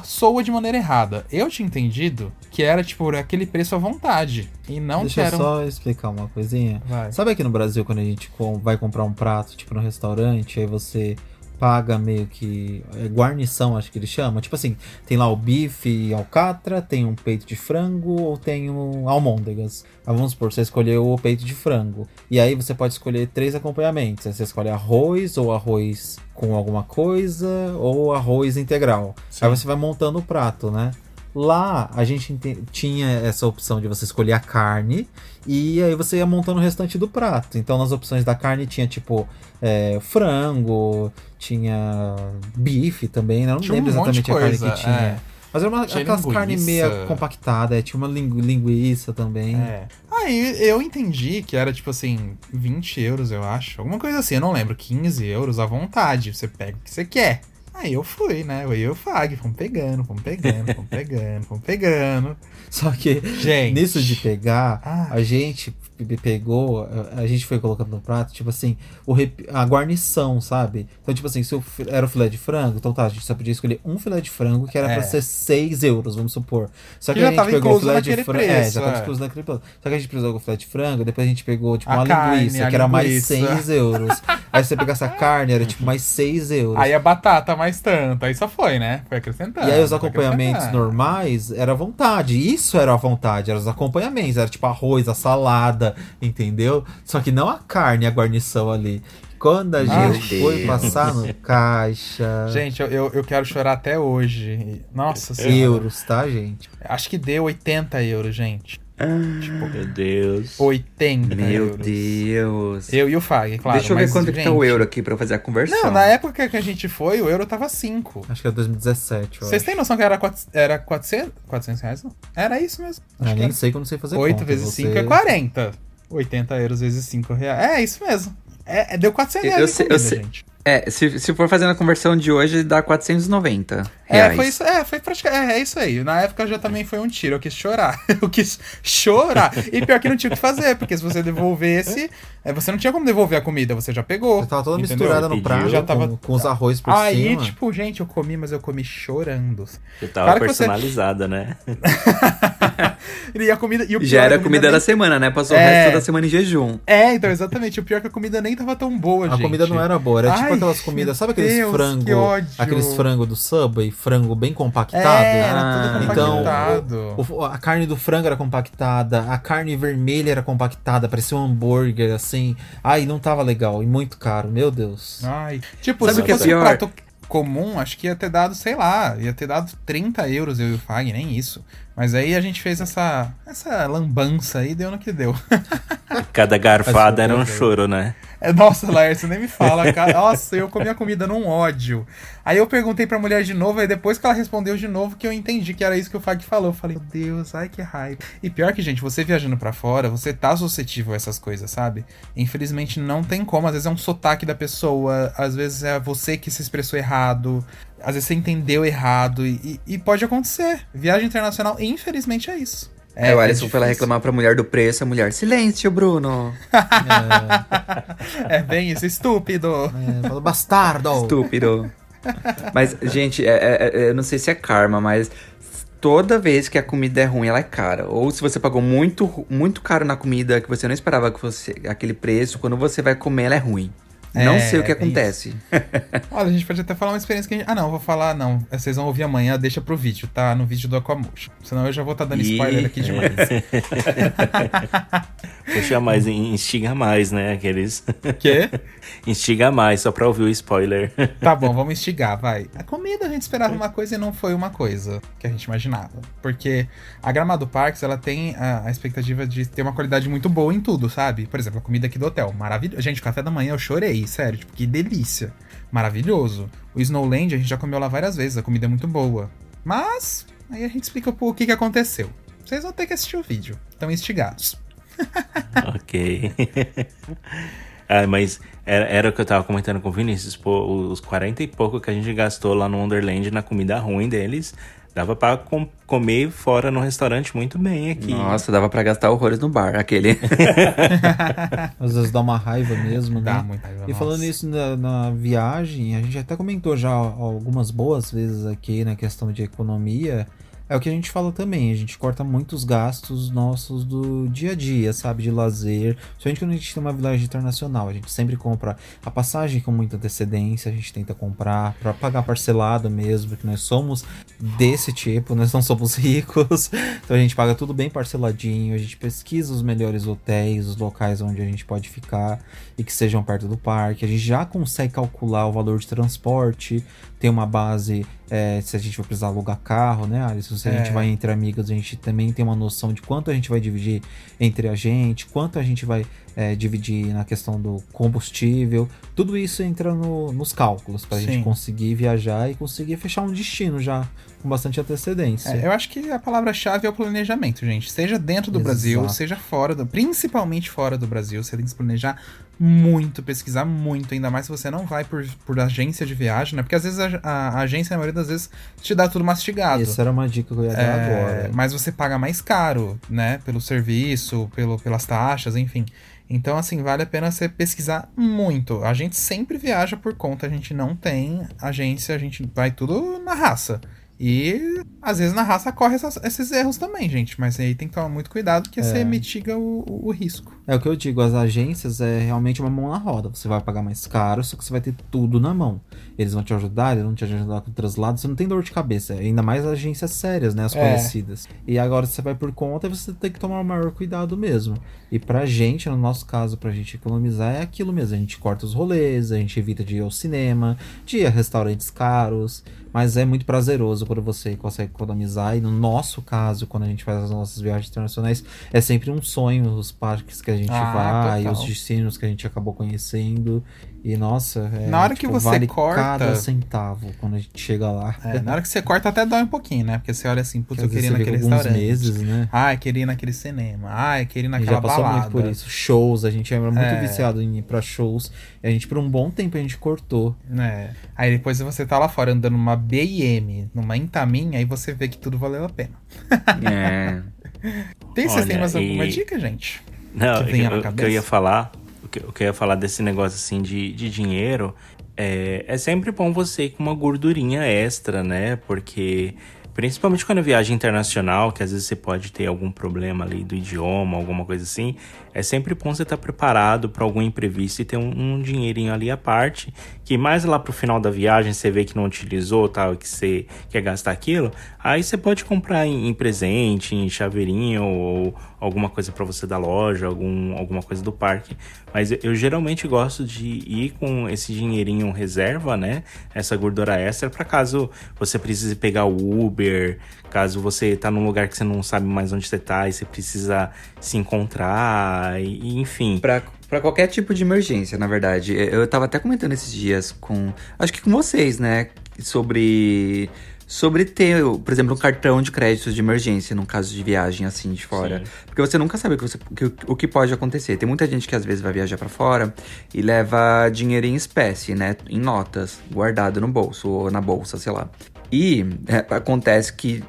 soa de maneira errada. Eu tinha entendido que era, tipo, aquele preço à vontade. E não Deixa que eu um- só explicar uma coisinha. Vai. Sabe aqui no Brasil, quando a gente vai comprar um prato, tipo, no restaurante, aí você paga meio que é, guarnição, acho que ele chama. Tipo assim, tem lá o bife alcatra, tem um peito de frango ou tem um almôndegas. Aí vamos supor, você escolheu o peito de frango. E aí você pode escolher três acompanhamentos. Você escolhe arroz ou arroz com alguma coisa ou arroz integral. Aí você vai montando o prato, né? Lá a gente ente- tinha essa opção de você escolher a carne e aí você ia montando o restante do prato. Então nas opções da carne tinha tipo é, frango, tinha bife também, né? Eu não Tinha um lembro de exatamente a carne coisa, que tinha. é. Mas era uma, Tinha aquelas linguiça. carne meia compactada, é, tinha uma lingu- linguiça também. É. Aí eu entendi que era tipo assim, 20 euros, eu acho. Alguma coisa assim, eu não lembro. 15 euros à vontade. Você pega o que você quer. Aí eu fui, né? Eu e o Fag, fomos pegando, fomos pegando, fomos pegando, fomos pegando. [LAUGHS] Só que Gente. nisso de pegar, Ah. a gente pe- pegou, a- a gente foi colocando no prato, tipo assim, o rep- a guarnição, sabe? Então, tipo assim, se fi- era o filé de frango, então tá, a gente só podia escolher um filé de frango que era É. pra ser 6 euros, vamos supor. Só que, Que a gente pegou o filé de frango. É, já tava é. incluso naquele preço. Só que a gente pegou o filé de frango, depois a gente pegou, tipo, A uma carne, linguiça, a que era mais linguiça. 6 euros. [LAUGHS] Aí você pegar essa carne, era tipo mais 6 euros. Aí a batata mais tanto, aí só foi, né? Foi acrescentando. E aí os acompanhamentos normais era à vontade. Isso era à vontade, eram os acompanhamentos. Era tipo arroz, a salada, entendeu? Só que não a carne, a guarnição ali. Quando a Meu gente foi Deus. passar no [LAUGHS] caixa. Gente, eu, eu, eu quero chorar até hoje. Nossa senhora. euros, tá, gente? Acho que deu 80 euros, gente. Meu Deus. 80 Meu euros. Deus. Eu e o Fag, claro. Deixa eu ver mas, quanto que tá gente, o euro aqui pra eu fazer a conversão. Não, na época que a gente foi, o euro tava 5. Acho que é 2017. eu Vocês acho. têm noção que era, quatro- era 400, 400 reais? Não? Era isso mesmo. Ah, Acho que nem era. sei eu não sei fazer 8 conta, vezes você- 5 é 40. 80 euros vezes 5 reais. É, isso mesmo. É, é, deu 400 Eu- reais eu eu comida, sei. gente. É, se, se for fazendo a conversão de hoje, dá 490 É, foi isso, é, foi praticamente, é, é isso aí. Na época já também foi um tiro, eu quis chorar. [LAUGHS] Eu quis chorar. E pior que não tinha o que fazer, porque se você devolvesse, é, você não tinha como devolver a comida, você já pegou. Já tava toda entendeu? misturada no prato, Já tava- com, com os arroz por Aí, cima. tipo, gente, eu comi, mas eu comi chorando. Eu tava Claro que você- personalizada, né? [LAUGHS] E a comida. E o Já era a a comida nem- da semana, né? Passou o É. resto da semana em jejum. É, então, exatamente. O pior é que a comida nem tava tão boa, A gente. comida não era boa, era tipo Ai, aquelas comidas, sabe aqueles Deus, frango, que ódio. aqueles frango do Subway, frango bem compactado? É, era Ah, tudo então, compactado. O- a carne do frango era compactada, a carne vermelha era compactada, parecia um hambúrguer, assim. Ai, não tava legal e muito caro, meu Deus. Ai. Tipo, Sabe se o que é fosse um pior? prato comum, acho que ia ter dado, sei lá, ia ter dado 30 euros eu e o Fag, nem isso. Mas aí a gente fez essa, essa lambança aí, deu no que deu. [LAUGHS] Cada garfada era um choro, né? É, nossa, Laércio, nem me fala, [LAUGHS] cara. Nossa, eu comi a comida num ódio. Aí eu perguntei pra mulher de novo, aí depois que ela respondeu de novo, que eu entendi que era isso que o Fag falou. Eu falei, meu Deus, ai que raiva. E pior que, gente, você viajando pra fora, você tá suscetível a essas coisas, sabe? Infelizmente não tem como. Às vezes é um sotaque da pessoa, às vezes é você que se expressou errado, às vezes você entendeu errado, e, e- e pode acontecer. Viagem internacional, infelizmente, é isso. É, o Alisson foi lá reclamar pra mulher do preço, a mulher, silêncio, Bruno. [LAUGHS] É bem isso, estúpido. É, bastardo! Estúpido. Mas, gente, é- é- é- eu não sei se é karma, mas toda vez que a comida é ruim, ela é cara. Ou se você pagou muito, muito caro na comida que você não esperava que fosse aquele preço, quando você vai comer, ela é ruim. Não É, sei o que é acontece. Olha, a gente pode até falar uma experiência que a gente... Ah, não, vou falar, não. Vocês vão ouvir amanhã, deixa pro vídeo, tá? No vídeo do Aquamotion. Senão eu já vou estar dando Ih, spoiler aqui demais. [LAUGHS] Puxa mais, instiga mais, né? Aqueles. Quê? [LAUGHS] instiga mais, só pra ouvir o spoiler. [LAUGHS] Tá bom, vamos instigar, vai. A comida a gente esperava uma coisa e não foi uma coisa que a gente imaginava. Porque a Gramado Parks, ela tem a, a expectativa de ter uma qualidade muito boa em tudo, sabe? Por exemplo, a comida aqui do hotel, maravilhoso. Gente, o café da manhã eu chorei, sério, tipo, que delícia. Maravilhoso. O Snowland a gente já comeu lá várias vezes, a comida é muito boa. Mas, aí a gente explica o que, que aconteceu. Vocês vão ter que assistir o vídeo. Estão instigados. [LAUGHS] ok. [LAUGHS] ah, mas era, era o que eu tava comentando com o Vinícius. Pô, os 40 e pouco que a gente gastou lá no Wonderland na comida ruim deles, dava pra com- comer fora no restaurante muito bem aqui. Nossa, dava pra gastar horrores no bar, aquele. [LAUGHS] Às vezes dá uma raiva mesmo, né? Dá muita raiva, E falando nossa. isso na, na viagem, a gente até comentou já algumas boas vezes aqui na questão de economia. É o que a gente fala também, a gente corta muitos gastos nossos do dia a dia, sabe? De lazer. Principalmente quando a gente tem uma viagem internacional. A gente sempre compra a passagem com muita antecedência, a gente tenta comprar para pagar parcelado mesmo, porque nós somos desse tipo, nós não somos ricos. [LAUGHS] Então a gente paga tudo bem parceladinho, a gente pesquisa os melhores hotéis, os locais onde a gente pode ficar e que sejam perto do parque. A gente já consegue calcular o valor de transporte, tem uma base é, se a gente vai precisar alugar carro, né, Alisson? Se a gente É. vai entre amigos, a gente também tem uma noção de quanto a gente vai dividir entre a gente, quanto a gente vai é, dividir na questão do combustível. Tudo isso entra no- nos cálculos para a gente conseguir viajar e conseguir fechar um destino já com bastante antecedência. É, eu acho que a palavra-chave é o planejamento, gente. Seja dentro do Exato. Brasil, seja fora do. Principalmente fora do Brasil, você tem que se planejar muito, pesquisar muito, ainda mais se você não vai por, por agência de viagem, né? Porque às vezes a, a- a agência, na maioria das vezes, te dá tudo mastigado. Essa era uma dica que eu ia dar É, agora. mas você paga mais caro, né? Pelo serviço, pelo, pelas taxas, enfim. Então, assim, vale a pena você pesquisar muito. A gente sempre viaja por conta, a gente não tem agência, a gente vai tudo na raça. E às vezes na raça corre essas- esses erros também, gente. Mas aí tem que tomar muito cuidado, porque você mitiga o, o- o risco. É o que eu digo, as agências é realmente uma mão na roda. Você vai pagar mais caro, só que você vai ter tudo na mão. Eles vão te ajudar, eles vão te ajudar com o traslado, você não tem dor de cabeça. Ainda mais agências sérias, né? As É. conhecidas. E agora você vai por conta e você tem que tomar o maior cuidado mesmo. E pra gente, no nosso caso, pra gente economizar, é aquilo mesmo. A gente corta os rolês, a gente evita de ir ao cinema, de ir a restaurantes caros. Mas é muito prazeroso quando você consegue economizar. E no nosso caso, quando a gente faz as nossas viagens internacionais, é sempre um sonho os parques que a gente Ah, vai, total. os destinos que a gente acabou conhecendo. E nossa, é, Na hora que tipo, você vale corta- cada centavo quando a gente chega lá. É, na hora que você corta até dói um pouquinho, né? Porque você olha assim, putz, eu queria ir naquele restaurante. meses, né? Ah, eu queria ir naquele cinema. Ah, eu queria ir naquela já passou balada. muito por isso. Shows, a gente era muito É. viciado em ir pra shows. E a gente, por um bom tempo, a gente cortou. É. Aí depois você tá lá fora andando numa BM, numa Intamin, aí você vê que tudo valeu a pena. É. [LAUGHS] Tem, vocês têm mais alguma e- dica, gente? Não, Que venha o na que eu cabeça? ia falar, o que, o que eu ia falar desse negócio assim de, de dinheiro, é, é sempre bom você ir com uma gordurinha extra, né? Porque principalmente quando é viagem internacional, que às vezes você pode ter algum problema ali do idioma, alguma coisa assim, é sempre bom você estar preparado para algum imprevisto e ter um, um dinheirinho ali à parte, que mais lá pro final da viagem você vê que não utilizou, tal, que você quer gastar aquilo, aí você pode comprar em, em presente, em chaveirinho ou alguma coisa para você da loja, algum, alguma coisa do parque. Mas eu, eu geralmente gosto de ir com esse dinheirinho reserva, né? Essa gordura extra para caso você precise pegar o Uber, caso você tá num lugar que você não sabe mais onde você tá e você precisa se encontrar, e, enfim. Pra, pra qualquer tipo de emergência, na verdade. Eu tava até comentando esses dias com. Acho que com vocês, né? Sobre. Sobre ter, por exemplo, um cartão de crédito de emergência, num caso de viagem assim de fora. Sim. Porque você nunca sabe o que, você- o que- pode acontecer. Tem muita gente que às vezes vai viajar pra fora e leva dinheiro em espécie, né? Em notas, guardado no bolso ou na bolsa, sei lá. E é, acontece que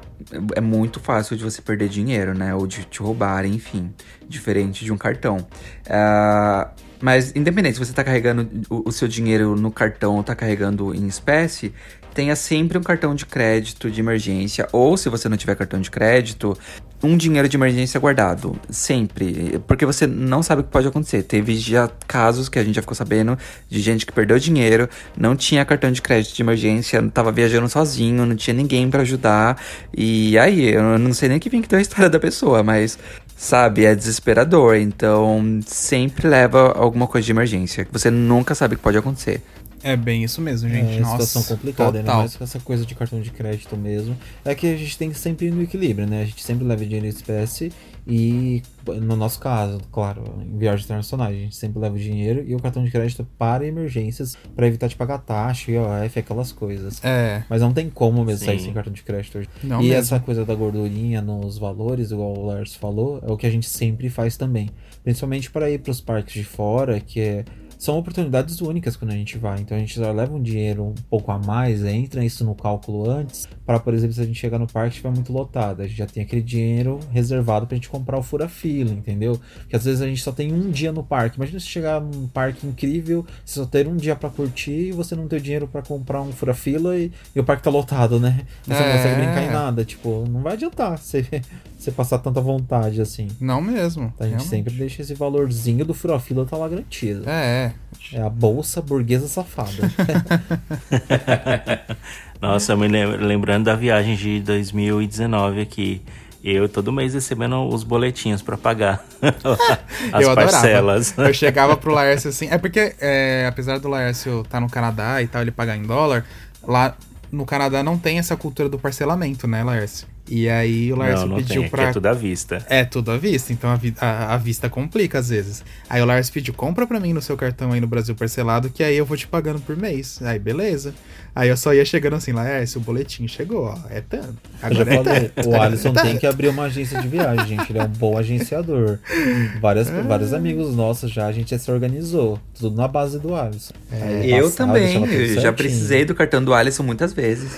é muito fácil de você perder dinheiro, né? Ou de te roubarem, enfim. Diferente de um cartão. Ah, mas, independente se você tá carregando o, o seu dinheiro no cartão ou tá carregando em espécie, tenha sempre um cartão de crédito de emergência. Ou, se você não tiver cartão de crédito, um dinheiro de emergência guardado. Sempre. Porque você não sabe o que pode acontecer. Teve já casos que a gente já ficou sabendo de gente que perdeu dinheiro, não tinha cartão de crédito de emergência, tava viajando sozinho, não tinha ninguém pra ajudar. E aí, eu não sei nem que vem que deu a história [LAUGHS] da pessoa, mas. Sabe, é desesperador. Então, sempre leva alguma coisa de emergência. Você nunca sabe o que pode acontecer. É bem isso mesmo, gente. É, Nossa, situação complicada, ainda total. mais com essa coisa de cartão de crédito mesmo. É que a gente tem que sempre ir no equilíbrio, né? A gente sempre leva dinheiro em espécie e, no nosso caso, claro, em viagens internacionais, a gente sempre leva o dinheiro e o cartão de crédito para emergências, para evitar de pagar taxa, IOF, aquelas coisas. É. Mas não tem como mesmo sair Sim. sem cartão de crédito hoje. Não e mesmo. essa coisa da gordurinha nos valores, igual o Lars falou, é o que a gente sempre faz também. Principalmente para ir para os parques de fora, que é- são oportunidades únicas quando a gente vai. Então a gente já leva um dinheiro um pouco a mais, entra isso no cálculo antes, para, por exemplo, se a gente chegar no parque e estiver muito lotado, a gente já tem aquele dinheiro reservado pra gente comprar o fura-fila, entendeu? Porque às vezes a gente só tem um dia no parque. Imagina se chegar num parque incrível, você só ter um dia pra curtir e você não ter dinheiro pra comprar um fura-fila e, e o parque tá lotado, né? Você não É. consegue brincar em nada. Tipo, não vai adiantar você, [LAUGHS] você passar tanta vontade assim. Não mesmo. A gente realmente. sempre deixa esse valorzinho do fura-fila tá lá garantido. É, É a bolsa burguesa safada. [LAUGHS] Nossa, eu me lem- lembrando da viagem de 2019 aqui. Eu todo mês recebendo os boletinhos pra pagar [LAUGHS] as eu adorava. parcelas. [LAUGHS] Eu chegava pro Laércio assim. É porque, é, apesar do Laércio estar no Canadá e tal, ele pagar em dólar, lá no Canadá não tem essa cultura do parcelamento, né, Laércio? E aí o Lars não, não pediu tem, pra. Aqui é tudo à vista. É, tudo à vista, então a, vi- a- a vista complica às vezes. Aí o Lars pediu, compra pra mim no seu cartão aí no Brasil parcelado, que aí eu vou te pagando por mês. Aí, beleza. Aí eu só ia chegando assim, Lars, o boletim chegou, ó, é tanto. Eu já Agora é falei, tanto. o Alisson [LAUGHS] É tem que abrir uma agência de viagem, gente. Ele é um bom agenciador. Várias, Ah. Vários amigos nossos já, a gente já se organizou. Tudo na base do Alisson. Aí Eu passava, também, eu já precisei do cartão do Alisson muitas vezes.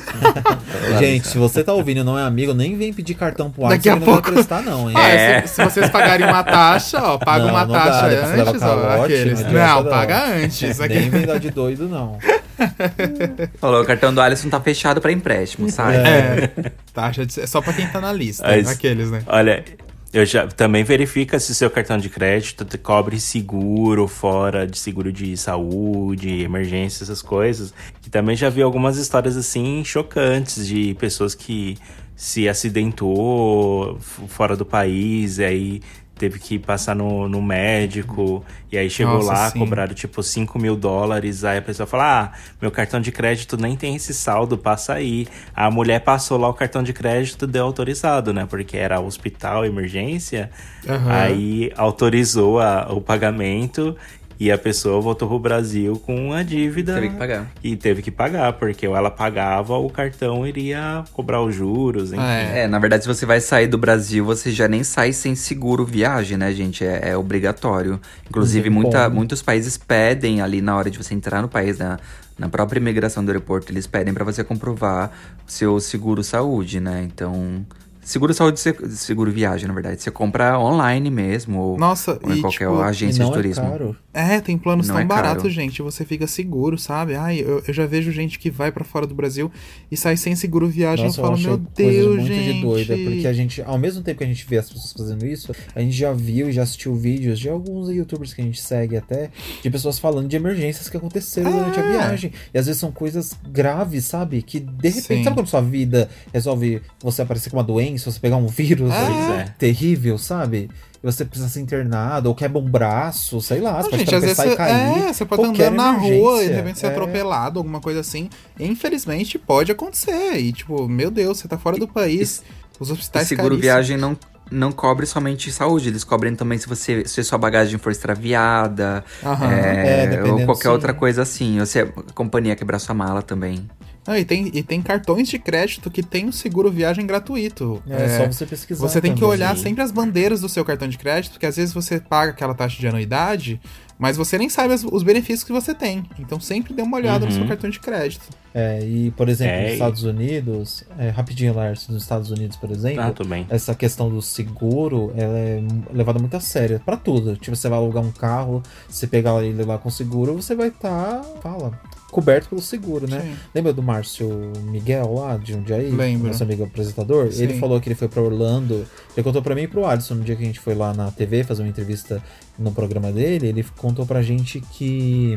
[LAUGHS] Gente, se você tá ouvindo e não é amigo, nem vem pedir cartão pro Alisson Daqui a que ele não pouco- vai prestar, não, hein? Ah, É. se, se vocês pagarem uma taxa, ó, paga Não, uma não dá, taxa leva antes, ó, aqueles. não Não, paga antes. Nem aquele- vem dar de doido, não. [LAUGHS] Falou, o cartão do Alisson tá fechado pra empréstimo, sai. É, [LAUGHS] taxa de, é só pra quem tá na lista, Mas- aqueles, né? Olha, eu já também verifica se seu cartão de crédito cobre seguro fora de seguro de saúde, emergência, essas coisas. E também já vi algumas histórias assim chocantes de pessoas que se acidentou fora do país e aí teve que passar no, no médico e aí chegou Nossa, lá, sim. cobraram tipo 5 mil dólares. Aí a pessoa fala: Ah, meu cartão de crédito nem tem esse saldo, passa aí. A mulher passou lá o cartão de crédito, deu autorizado, né? Porque era hospital, emergência. Aham. Aí autorizou a- o pagamento e a pessoa voltou pro Brasil com a dívida. Teve que pagar. E teve que pagar, porque ou ela pagava, o cartão iria cobrar os juros, enfim. É. É, na verdade, se você vai sair do Brasil, você já nem sai sem seguro viagem, né, gente? É, é obrigatório. Inclusive, tem muita, muitos países pedem ali na hora de você entrar no país, na, na própria imigração do aeroporto, eles pedem pra você comprovar o seu seguro saúde, né? Então. Seguro saúde, se- seguro viagem, na verdade. Você compra online mesmo, ou, Nossa, ou em e, qualquer tipo, agência não de turismo. é caro. É, tem planos Não tão é baratos, gente. Você fica seguro, sabe? Ai, eu, eu já vejo gente que vai pra fora do Brasil e sai sem seguro viagem. Nossa, eu falo, achei meu coisa Deus, muito gente. de doida, porque a gente, ao mesmo tempo que a gente vê as pessoas fazendo isso, a gente já viu e já assistiu vídeos de alguns youtubers que a gente segue até, de pessoas falando de emergências que aconteceram durante a É. viagem. E às vezes são coisas graves, sabe? Que de repente, Sim. sabe quando sua vida resolve você aparecer com uma doença, você pegar um vírus É. Pois é. terrível, sabe? E você precisa ser internado, ou quebra um braço, sei lá, você Não, pode gente, às vezes tropeçar você, e cair. é, você pode andar na rua e de repente ser É. atropelado, alguma coisa assim. Infelizmente, pode acontecer. E, tipo, meu Deus, você tá fora do país. Os E hospitais seguro caríssimos. viagem não, não cobre somente saúde, eles cobrem também se você se sua bagagem for extraviada, Aham. É, é, ou qualquer sim. outra coisa assim. Ou se a companhia quebrar sua mala também. Ah, e, tem, e tem cartões de crédito que tem o seguro viagem gratuito. É, só você pesquisar. Você tem que olhar sempre as bandeiras do seu cartão de crédito, porque às vezes você paga aquela taxa de anuidade, mas você nem sabe as- os benefícios que você tem. Então sempre dê uma olhada no Uhum. seu cartão de crédito. É, e, por exemplo, É, nos Estados Unidos, é, rapidinho, Lars, nos Estados Unidos, por exemplo, Ah, tudo bem. essa questão do seguro, ela é levada muito a sério, pra tudo. Tipo, você vai alugar um carro, você pegar ele lá com seguro, você vai estar, fala, coberto pelo seguro, né? Sim. Lembra do Márcio Miguel lá, de um dia aí? Lembro. Nosso amigo apresentador? Sim. Ele falou que ele foi pra Orlando, ele contou pra mim e pro Alisson, no dia que a gente foi lá na TV fazer uma entrevista no programa dele, ele contou pra gente que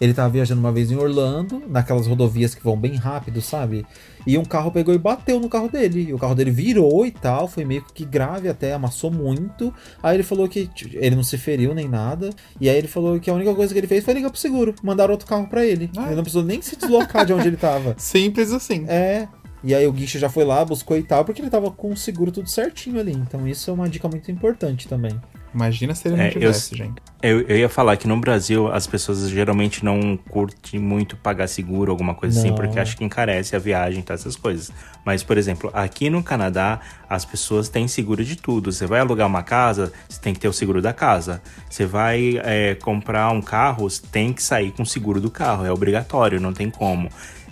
ele tava viajando uma vez em Orlando, naquelas rodovias que vão bem rápido, sabe? E um carro pegou e bateu no carro dele. E o carro dele virou e tal, foi meio que grave até, amassou muito. Aí ele falou que ele não se feriu nem nada. E aí ele falou que a única coisa que ele fez foi ligar pro seguro, mandaram outro carro pra ele. Ah. Ele não precisou nem se deslocar de onde ele tava. [LAUGHS] Simples assim. É. E aí o guicho já foi lá, buscou e tal, porque ele tava com o seguro tudo certinho ali. Então isso é uma dica muito importante também. Imagina se ele não É, eu- tivesse, gente. Eu, eu ia falar que no Brasil as pessoas geralmente não curtem muito pagar seguro, alguma coisa assim, Não. porque acho que encarece a viagem, tá, essas coisas. Mas, por exemplo, aqui no Canadá, as pessoas têm seguro de tudo. Você vai alugar uma casa, você tem que ter o seguro da casa. Você vai é, comprar um carro, você tem que sair com o seguro do carro, é obrigatório, não tem como.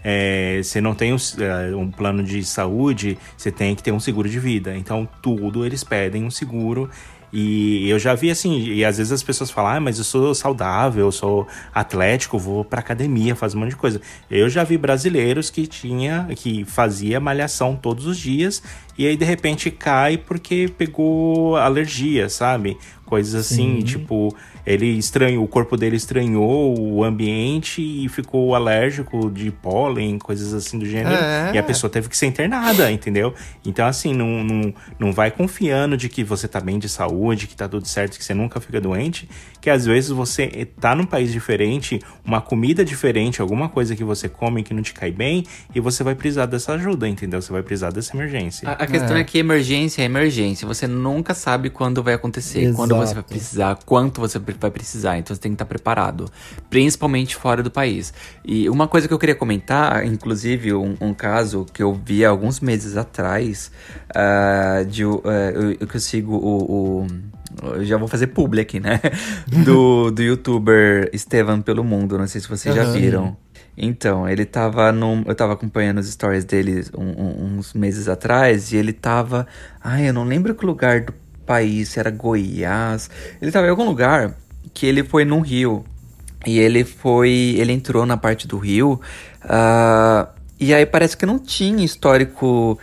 É, você não tem um, é, um plano de saúde, você tem que ter um seguro de vida. Então, tudo eles pedem um seguro. E eu já vi assim, e às vezes as pessoas falam, ah, mas eu sou saudável, eu sou atlético, vou pra academia, fazer um monte de coisa. Eu já vi brasileiros que tinha, que fazia malhação todos os dias, e aí de repente cai porque pegou alergia, sabe? Coisas assim, Sim. tipo, ele estranhou, o corpo dele estranhou o ambiente e ficou alérgico de pólen, coisas assim do gênero. É. E a pessoa teve que ser internada, entendeu? Então, assim, não, não, não vai confiando de que você tá bem de saúde, que tá tudo certo, que você nunca fica doente, que às vezes você tá num país diferente, uma comida diferente, alguma coisa que você come que não te cai bem, e você vai precisar dessa ajuda, entendeu? Você vai precisar dessa emergência. A, a questão É. é. que emergência é emergência. Você nunca sabe quando vai acontecer, quando você vai Exato. precisar, quanto você vai precisar. Então você tem que estar preparado, principalmente fora do país. E uma coisa que eu queria comentar, inclusive um, um caso que eu vi alguns meses atrás, ah, de eh, eu, que eu sigo o, o- eu já vou fazer publi aqui, né? [LAUGHS] Do, do youtuber Estevam pelo Mundo. Não sei se vocês já Aham. viram. Então, ele tava num. Eu tava acompanhando os stories dele um- um- uns meses atrás e ele tava. Ai, eu não lembro que lugar do país, se era Goiás. Ele tava em algum lugar que ele foi num rio. E ele foi. Ele entrou na parte do rio. ah, e aí parece que não tinha histórico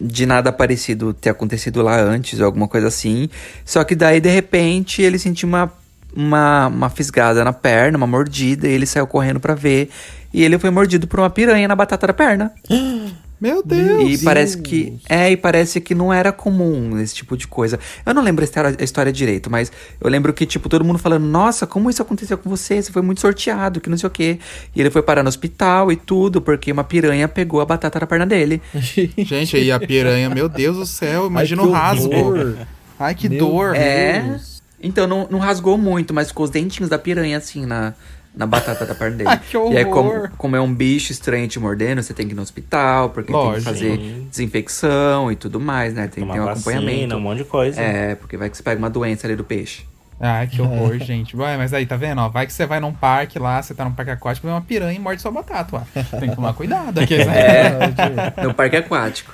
de nada parecido ter acontecido lá antes ou alguma coisa assim. Só que daí, de repente, ele sentiu uma, uma, uma fisgada na perna, uma mordida, e ele saiu correndo pra ver. E ele foi mordido por uma piranha na batata da perna. [GASPS] Meu Deus! E parece que. É, e parece que não era comum esse tipo de coisa. Eu não lembro a história, a história direito, mas eu lembro que, tipo, todo mundo falando, nossa, como isso aconteceu com você? Você foi muito sorteado, que não sei o quê. E ele foi parar no hospital e tudo, porque uma piranha pegou a batata da perna dele. [LAUGHS] Gente, aí a piranha, meu Deus do céu, imagina Ai, o que rasgo. horror. Ai, que Meu dor. É. Então não, não rasgou muito, mas ficou os dentinhos da piranha assim na, na batata da perna dele. [LAUGHS] Ai, que E aí, como, horror. como é um bicho estranho te mordendo, você tem que ir no hospital, porque tem Lógico. que fazer desinfecção e tudo mais, né? Tem que ter um vacina, acompanhamento. um monte de coisa. É, porque vai que você pega uma doença ali do peixe. Ai, que [LAUGHS] horror, gente. Ué, mas aí, tá vendo? Ó, vai que você vai num parque lá, você tá num parque aquático, vem uma piranha e morde sua batata, ué. Tem que tomar cuidado aqui, né? [LAUGHS] É, no parque aquático.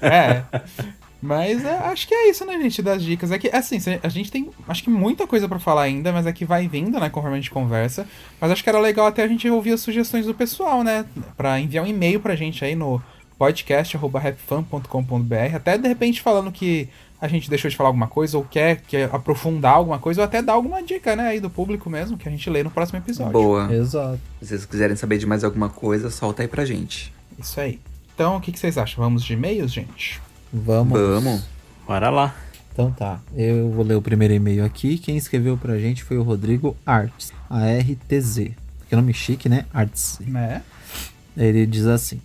É. Mas é, acho que é isso, né, gente, das dicas. É que, assim, a gente tem, acho que muita coisa pra falar ainda, mas é que vai vindo, né, conforme a gente conversa. Mas acho que era legal até a gente ouvir as sugestões do pessoal, né, Pra enviar um e-mail pra gente aí no podcast.rapfan.com.br. Até, de repente, falando que a gente deixou de falar alguma coisa, ou quer, quer aprofundar alguma coisa, ou até dar alguma dica, né, aí do público mesmo, que a gente lê no próximo episódio. Boa. Exato. Se vocês quiserem saber de mais alguma coisa, solta aí pra gente. Isso aí. Então, o que, que vocês acham? Vamos de e-mails, gente? Vamos. Vamos. Bora lá. Então tá, eu vou ler o primeiro e-mail aqui. Quem escreveu pra gente foi o Rodrigo Arts, A-R-T-Z. Que nome chique, né? Arts. Né? Ele diz assim: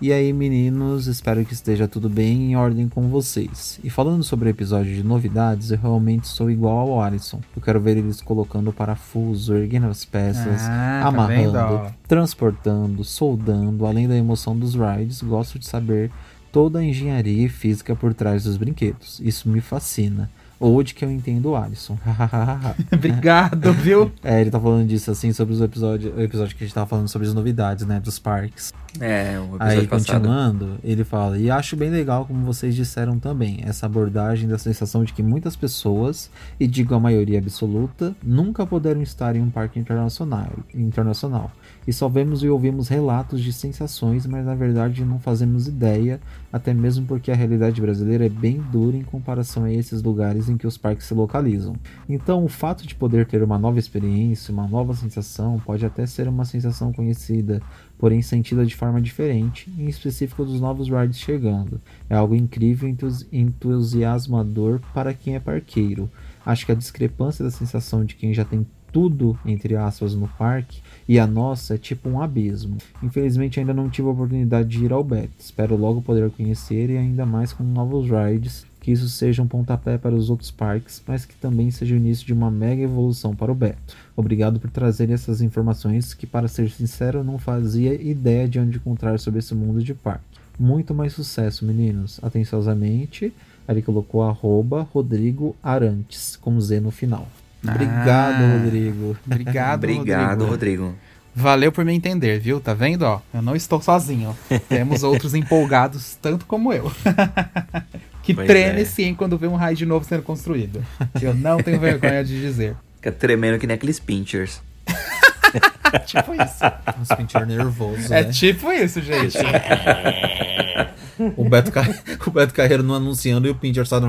E aí, meninos, espero que esteja tudo bem em ordem com vocês. E falando sobre o episódio de novidades, eu realmente sou igual ao Alisson. Eu quero ver eles colocando o parafuso, erguendo as peças, Ah, tá amarrando, vendo, transportando, soldando, além da emoção dos rides, gosto de saber toda a engenharia e física por trás dos brinquedos. Isso me fascina. Ou de que eu entendo o Alisson. [LAUGHS] [LAUGHS] Obrigado, viu? [LAUGHS] é, ele tá falando disso assim sobre os episódios. O episódio que a gente tava falando sobre as novidades, né? Dos parques. É, o episódio Aí, passado. continuando, ele fala: E acho bem legal, como vocês disseram também, essa abordagem da sensação de que muitas pessoas, e digo a maioria absoluta, nunca puderam estar em um parque internacional. internacional. E só vemos e ouvimos relatos de sensações, mas na verdade não fazemos ideia, até mesmo porque a realidade brasileira é bem dura em comparação a esses lugares em que os parques se localizam. Então, o fato de poder ter uma nova experiência, uma nova sensação, pode até ser uma sensação conhecida, porém sentida de forma diferente, em específico dos novos rides chegando. É algo incrível e entus- entusiasmador para quem é parqueiro. Acho que a discrepância da sensação de quem já tem tudo, entre aspas, no parque e a nossa é tipo um abismo. Infelizmente ainda não tive a oportunidade de ir ao Beto. Espero logo poder conhecer e ainda mais com novos rides, que isso seja um pontapé para os outros parques, mas que também seja o início de uma mega evolução para o Beto. Obrigado por trazer essas informações que, para ser sincero, não fazia ideia de onde encontrar sobre esse mundo de parque. Muito mais sucesso, meninos. Atenciosamente, ele colocou arroba Rodrigo Arantes, com Z no final. Obrigado, Ah. Rodrigo. [LAUGHS] Obrigado, Obrigado, Rodrigo. Rodrigo. Valeu por me entender, viu? Tá vendo, ó? Eu não estou sozinho. [LAUGHS] Temos outros empolgados, tanto como eu. [LAUGHS] que Pois treme é. sim quando vê um raid novo sendo construído. Eu não tenho vergonha de dizer. Fica tremendo que nem aqueles pinchers. tipo isso. Um pincher nervoso, É né? tipo isso, gente. O Beto, Car... o Beto Carreiro não anunciando e o Pinter só no...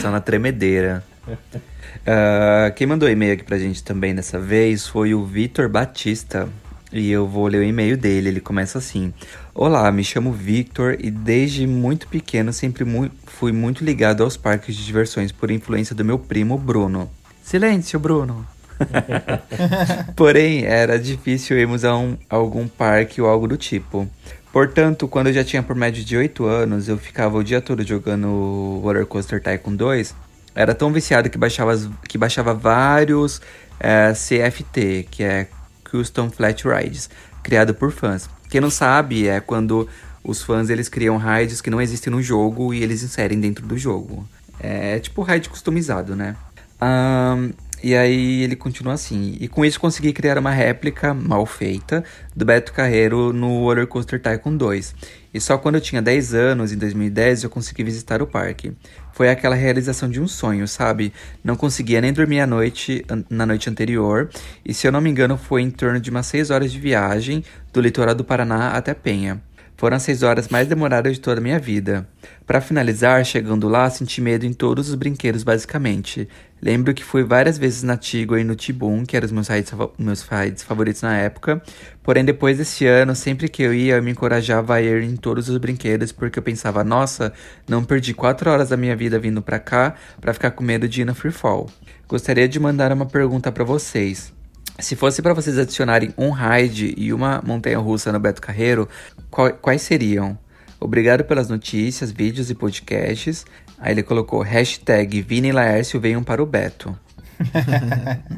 Só na tremedeira. [LAUGHS] Ah, quem mandou e-mail aqui pra gente também dessa vez foi o Vitor Batista. E eu vou ler o e-mail dele. Ele começa assim: Olá, me chamo Victor e desde muito pequeno sempre mu fui muito ligado aos parques de diversões por influência do meu primo Bruno. Silêncio, Bruno! [LAUGHS] Porém, era difícil irmos a, um, a algum parque ou algo do tipo. Portanto, quando eu já tinha por média de 8 anos, eu ficava o dia todo jogando Roller Coaster Tycoon 2. Era tão viciado que baixava, que baixava vários eh, CFT, que é Custom Flat Rides, criado por fãs. Quem não sabe é quando os fãs eles criam rides que não existem no jogo e eles inserem dentro do jogo. É tipo ride customizado, né? Ahn, e aí ele continua assim. E com isso consegui criar uma réplica mal feita do Beto Carreiro no Roller Coaster Tycoon 2. E só quando eu tinha 10 anos, em 2010, eu consegui visitar o parque. Foi aquela realização de um sonho, sabe? Não conseguia nem dormir à noite, na noite anterior. E se eu não me engano, foi em torno de umas 6 horas de viagem do litoral do Paraná até Penha. Foram as seis horas mais demoradas de toda a minha vida. Para finalizar, chegando lá, senti medo em todos os brinquedos, basicamente. Lembro que fui várias vezes na Tigua e no Tibum, que eram os meus rides, meus rides favoritos na época. Porém, depois desse ano, sempre que eu ia, eu me encorajava a ir em todos os brinquedos, porque eu pensava, nossa, não perdi quatro horas da minha vida vindo pra cá pra ficar com medo de ir no Free Fall. Gostaria de mandar uma pergunta pra vocês. Se fosse para vocês adicionarem um ride e uma montanha russa no Beto Carreiro, qual- quais seriam? Obrigado pelas notícias, vídeos e podcasts. Aí ele colocou hashtag Vini e Laércio venham para o Beto. [LAUGHS]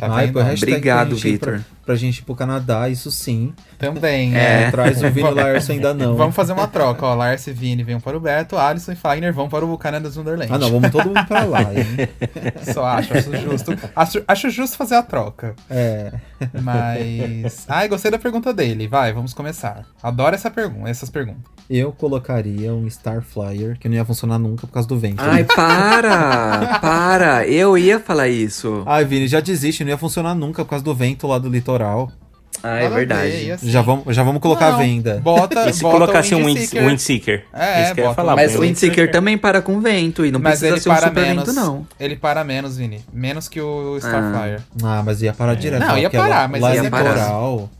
Tá Ai, Obrigado, ir pra- Vitor. Pra gente ir pro Canadá, isso sim. Também, É. né? Traz o Vini Larson [LAUGHS] ainda não. Vamos fazer uma troca, ó. Lars e Vini vêm para o Beto, Alisson e Fagner vão para o Canada's Wonderland. Ah, não, vamos todo mundo pra lá, hein? [LAUGHS] Só acho, acho justo. Acho, acho justo fazer a troca. É. Mas. Ai, gostei da pergunta dele. Vai, vamos começar. Adoro essa pergunta, essas perguntas. Eu colocaria um Star Flyer, que não ia funcionar nunca por causa do vento. Ai, para! para! Eu ia falar isso. Ai, Vini, já desiste, não ia funcionar nunca por causa do vento lá do litoral. Ah, é Nada a ver, verdade. assim- Já vamos, já vamos colocar Não, à venda. Bota, E se bota colocasse o um wind, Windseeker. Windseeker? É, Isso que eu ia bota falar. Mas o Windseeker também para com vento e não Mas precisa ele ser um para super menos. vento, não. Ele para menos, Vini. Menos que o Ah. Starflyer. Ah, mas ia parar direto. Não, ia porque lá- parar, mas lá ia é parar.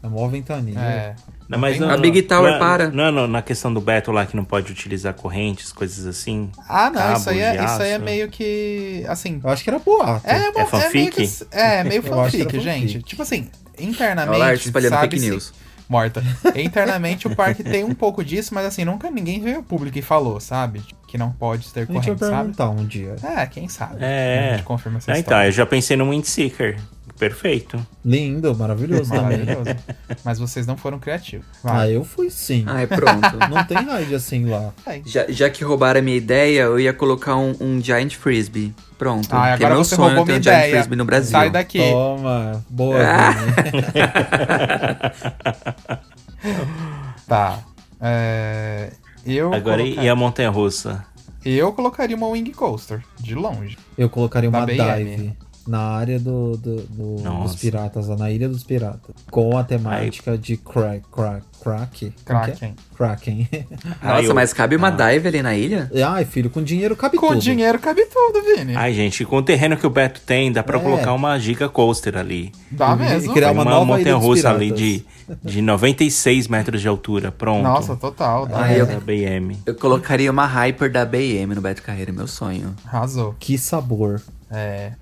é mó ventania. É. Não, mas não, A não, Big Tower não é- para. Não, é no- na questão do Beto lá que não pode utilizar correntes, coisas assim. Ah, não, Cabo isso aí, é, isso aí é meio que. Assim. Eu acho que era boato. É, uma, É é, meio fanfic? que, é, meio [LAUGHS] Eu acho que fanfic, gente. fanfic. Tipo assim, Olha lá, internamente. espalhando fake news. Morta. Internamente o parque tem um pouco disso, mas assim, nunca ninguém veio ao público e falou, sabe? Que não pode ter corrente, sabe? perguntar um dia. É, quem sabe. É. A gente confirma essa Ah, então, história. eu já pensei no Windseeker. Perfeito. Lindo, maravilhoso também. Maravilhoso. Mas vocês não foram criativos. Ah, Vai. eu fui sim. Ai, pronto. [LAUGHS] Não tem raid assim lá. Aí. já, já que roubaram a minha ideia, eu ia colocar um, um Giant Frisbee. Pronto. Ah, é agora meu você sonho roubou minha um Giant ideia. Frisbee no Brasil. Sai daqui. Toma, boa, Ah. [LAUGHS] Tá. É, Eu, Agora, colocar- e a montanha russa? eu colocaria uma Wing Coaster, de longe. Eu colocaria uma Da BM. dive na área do, do- do- dos piratas, lá na Ilha dos Piratas. Com a temática de crack, crack, crack. é? Kraken. Kraken. [LAUGHS] Nossa, eu- mas cabe uma Ah. dive ali na ilha? Ai, filho, com dinheiro cabe Com tudo. dinheiro cabe tudo, Vini. Ai, gente, com o terreno que o Beto tem, dá pra É. colocar uma giga coaster ali. Dá E mesmo. criar Uma, uma nova montanha russa ali de, de 96 metros de altura. Pronto. Nossa, total. Dá eu- da BM. Eu colocaria uma Hyper da BM no Beto Carreiro, meu sonho. Arrasou. Que sabor. É.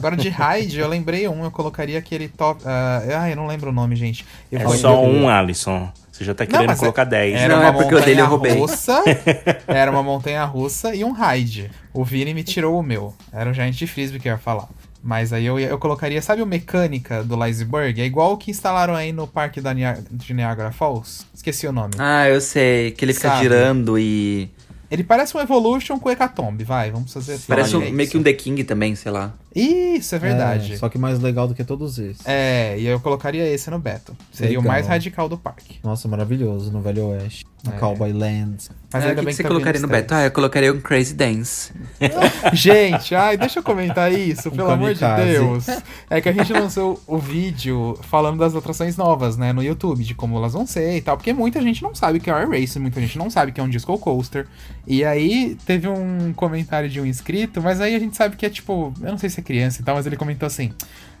Agora de raid, eu lembrei um, eu colocaria aquele top. ah, ah, eu não lembro o nome, gente. Eu É só um, Alisson. Você já tá Não, querendo mas colocar 10. Era Não, uma é porque o dele eu roubei. russa. [LAUGHS] Era uma montanha russa e um raid. O Vini me tirou o meu. Era o Giant de Frisbee que eu ia falar. Mas aí eu, eu colocaria, sabe o mecânica do Liseberg? É igual o que instalaram aí no parque da Nia- de Niagara Falls. Esqueci o nome. Ah, eu sei. Que ele fica Sabe. girando e. Ele parece um Evolution com Hecatombe, vai, vamos fazer Parece um- meio que um The King também, sei lá. Isso, é verdade. É, só que mais legal do que todos esses. É, e eu colocaria esse no Beto. Seria o Legal. mais radical do parque. Nossa, maravilhoso, no Velho Oeste. Na É. Cowboy Land. Mas Ah, ainda o que, bem que que você tá colocaria no Beto? Ah, eu colocaria um Crazy Dance. [LAUGHS] Gente, ai, deixa eu comentar isso, Um pelo amor de kamikaze. Deus. É que a gente lançou o vídeo falando das atrações novas, né, no YouTube, de como elas vão ser e tal, porque muita gente não sabe o que é o Race, muita gente não sabe que é um disco coaster. E aí teve um comentário de um inscrito, mas aí a gente sabe que é tipo, eu não sei se é criança e tal, mas ele comentou assim: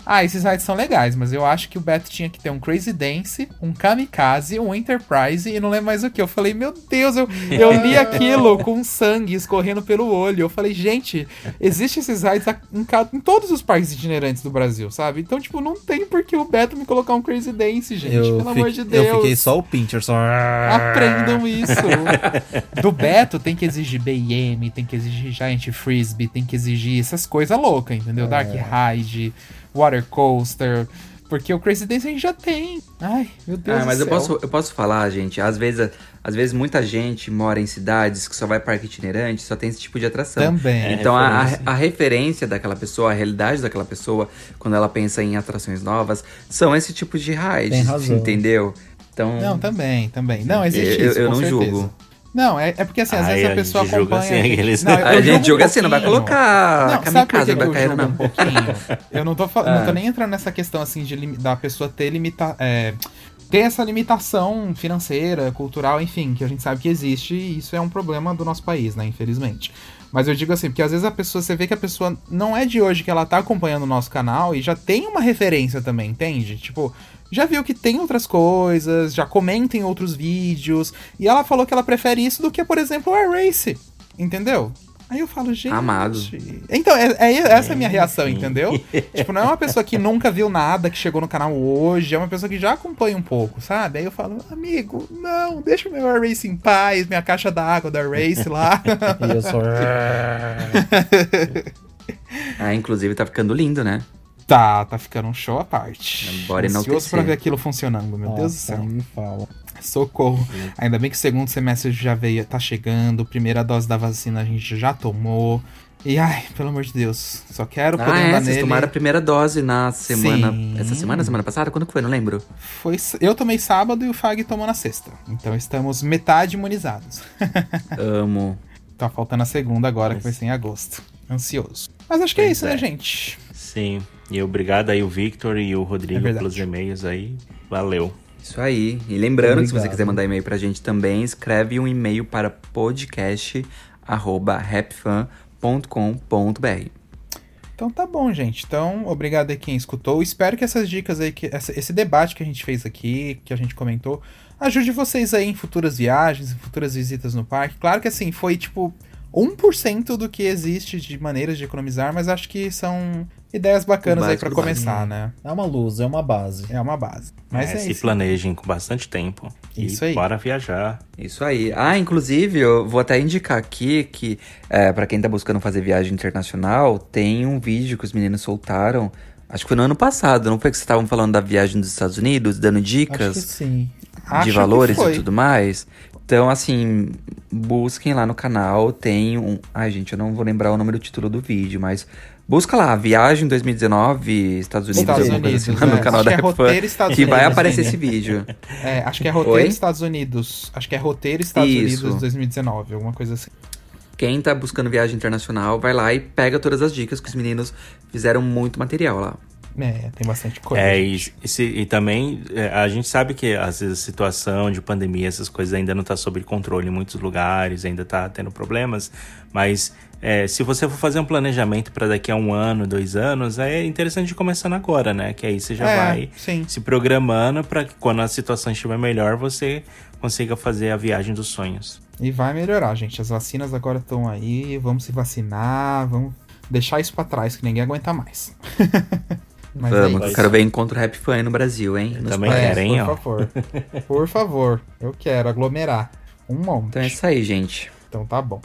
"Ah, esses rides são legais, mas eu acho que o Beto tinha que ter um Crazy Dance, um Kamikaze, um Enterprise e não lembro mais o que". Eu falei: "Meu Deus, eu, eu [LAUGHS] li aquilo com sangue escorrendo pelo olho". Eu falei: "Gente, Existem esses rides em, em todos os parques itinerantes do Brasil, sabe? Então, tipo, não tem por que o Beto me colocar um Crazy Dance, gente. eu, pelo amor de Deus. eu fiquei só o Pincher, só. Aprendam isso. [LAUGHS] Do Beto tem que exigir BM, tem que exigir Giant Frisbee, tem que exigir essas coisas loucas, entendeu? Dark Ride, Water Coaster. Porque o Crazy Dance a gente já tem. Ai, meu Deus Ah, do mas eu céu. posso, eu posso falar, gente. Às vezes, às vezes muita gente mora em cidades que só vai parque itinerante, só tem esse tipo de atração. Também. Então a, a, referência. a referência daquela pessoa, a realidade daquela pessoa, quando ela pensa em atrações novas, são esse tipo de rides, Tem razão. entendeu? Então, Não, também, também. Não, existe Eu- isso, eu com não certeza. julgo. Não, é, é porque assim, às Ai, vezes a a pessoa gente acompanha... assim, aqueles- Não, eu a gente julgo um julga assim, não vai pouquinho. colocar Não, sabe por que kamikaze Becaíno, julgo não. um pouquinho? [LAUGHS] Eu não tô, fal- Ah. não tô nem entrando nessa questão, assim, de lim- da pessoa ter limita... É, ter essa limitação financeira, cultural, enfim, que a gente sabe que existe e isso é um problema do nosso país, né, infelizmente. Mas eu digo assim, porque às vezes a pessoa, você vê que a pessoa não é de hoje que ela tá acompanhando o nosso canal e já tem uma referência também, entende? Tipo, já viu que tem outras coisas, já comenta em outros vídeos, e ela falou que ela prefere isso do que, por exemplo, o Air Race, entendeu? Aí eu falo, gente. Amado. Então, é, é- essa é a minha reação, Sim. entendeu? [LAUGHS] tipo, não é uma pessoa que nunca viu nada, que chegou no canal hoje, é uma pessoa que já acompanha um pouco, sabe? Aí eu falo, amigo, não, deixa o meu Air Race em paz, minha caixa d'água da Race lá. [LAUGHS] E eu só. Ah, inclusive tá ficando lindo, né? Tá, tá ficando um show à parte. Bora Ansioso pra ver aquilo funcionando, meu Deus do Nossa, céu. me fala. Socorro. Ainda bem que o segundo semestre já veio, tá chegando, primeira dose da vacina a gente já tomou. E ai, pelo amor de Deus, só quero poder Ah, é, andar vocês nele. tomaram a primeira dose na semana. Sim. Essa semana, semana passada? Quando que foi? Não lembro. Foi, eu tomei sábado e o Fag tomou na sexta. Então estamos metade imunizados. [LAUGHS] Amo. Tá faltando a segunda agora, que vai ser em agosto. Ansioso. Mas acho que é Pois isso, é. né, gente? Sim. E obrigado aí o Victor e o É Rodrigo verdade. pelos e-mails aí. Valeu. Isso aí. E lembrando que se você Obrigado. quiser mandar e-mail pra gente também, escreve um e-mail para podcast@rapfan.com.br. Então tá bom, gente. Então, obrigado aí quem escutou. Espero que essas dicas aí, que essa- esse debate que a gente fez aqui, que a gente comentou, ajude vocês aí em futuras viagens, em futuras visitas no parque. Claro que assim, foi tipo 1% do que existe de maneiras de economizar, mas acho que são ideias bacanas aí do começar, né? É uma luz, é uma base. É uma base. Mas É, é, se isso. planejem com bastante tempo. Isso e aí. bora viajar. Isso aí. Ah, inclusive, eu vou até indicar aqui que, é, para quem tá buscando fazer viagem internacional, tem um vídeo que os meninos soltaram. Acho que foi no ano passado, não foi que vocês estavam falando da viagem dos Estados Unidos, dando Acho que dicas sim. Acho de que valores foi. e tudo mais? Então, assim, busquem lá no canal, tem um... Ai, gente, eu não vou lembrar o nome do título do vídeo, mas... Busca lá, Viagem 2019, Estados Unidos, Estados Unidos, assim, lá é. no canal Acho da que é roteiro Estados que vai aparecer Vini. esse vídeo. É, acho que é roteiro Oi? Estados Unidos. Acho que é roteiro Estados Isso. Unidos 2019, alguma coisa assim. Quem tá buscando viagem internacional, vai lá e pega todas as dicas que os meninos fizeram muito material lá. É, tem bastante coisa. É, e, e se- e também é, a gente sabe que às vezes a situação de pandemia, essas coisas ainda não tá sob controle em muitos lugares, ainda tá tendo problemas, mas é, se você for fazer um planejamento para daqui a um ano, dois anos, é interessante de começando agora, né? Que aí você já É, vai sim. se programando para que quando a situação estiver melhor, você consiga fazer a viagem dos sonhos. E vai melhorar, gente. As vacinas agora estão aí. Vamos se vacinar. Vamos deixar isso pra trás, que ninguém aguenta mais. [LAUGHS] Mas Vamos, é eu quero ver encontro Rap Fan aí no Brasil, hein? Nos também parques. É, quero, hein, por ó. favor. [LAUGHS] Por favor. Eu quero aglomerar. Um monte. Então é isso aí, gente. Então tá bom.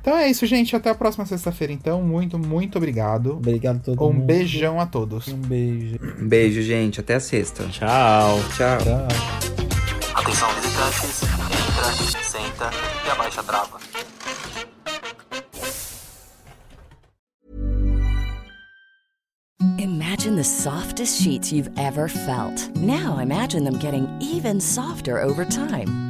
Então é isso, gente. Até a próxima sexta-feira, então. Muito, muito obrigado. Obrigado a todo Um mundo. beijão a todos. Um beijo. Um beijo, gente. Até a sexta. Tchau. Tchau. Tchau. Atenção visitantes, entra, senta e abaixa a trava. Imagine the softest sheets you've ever felt. Now imagine them getting even softer over time.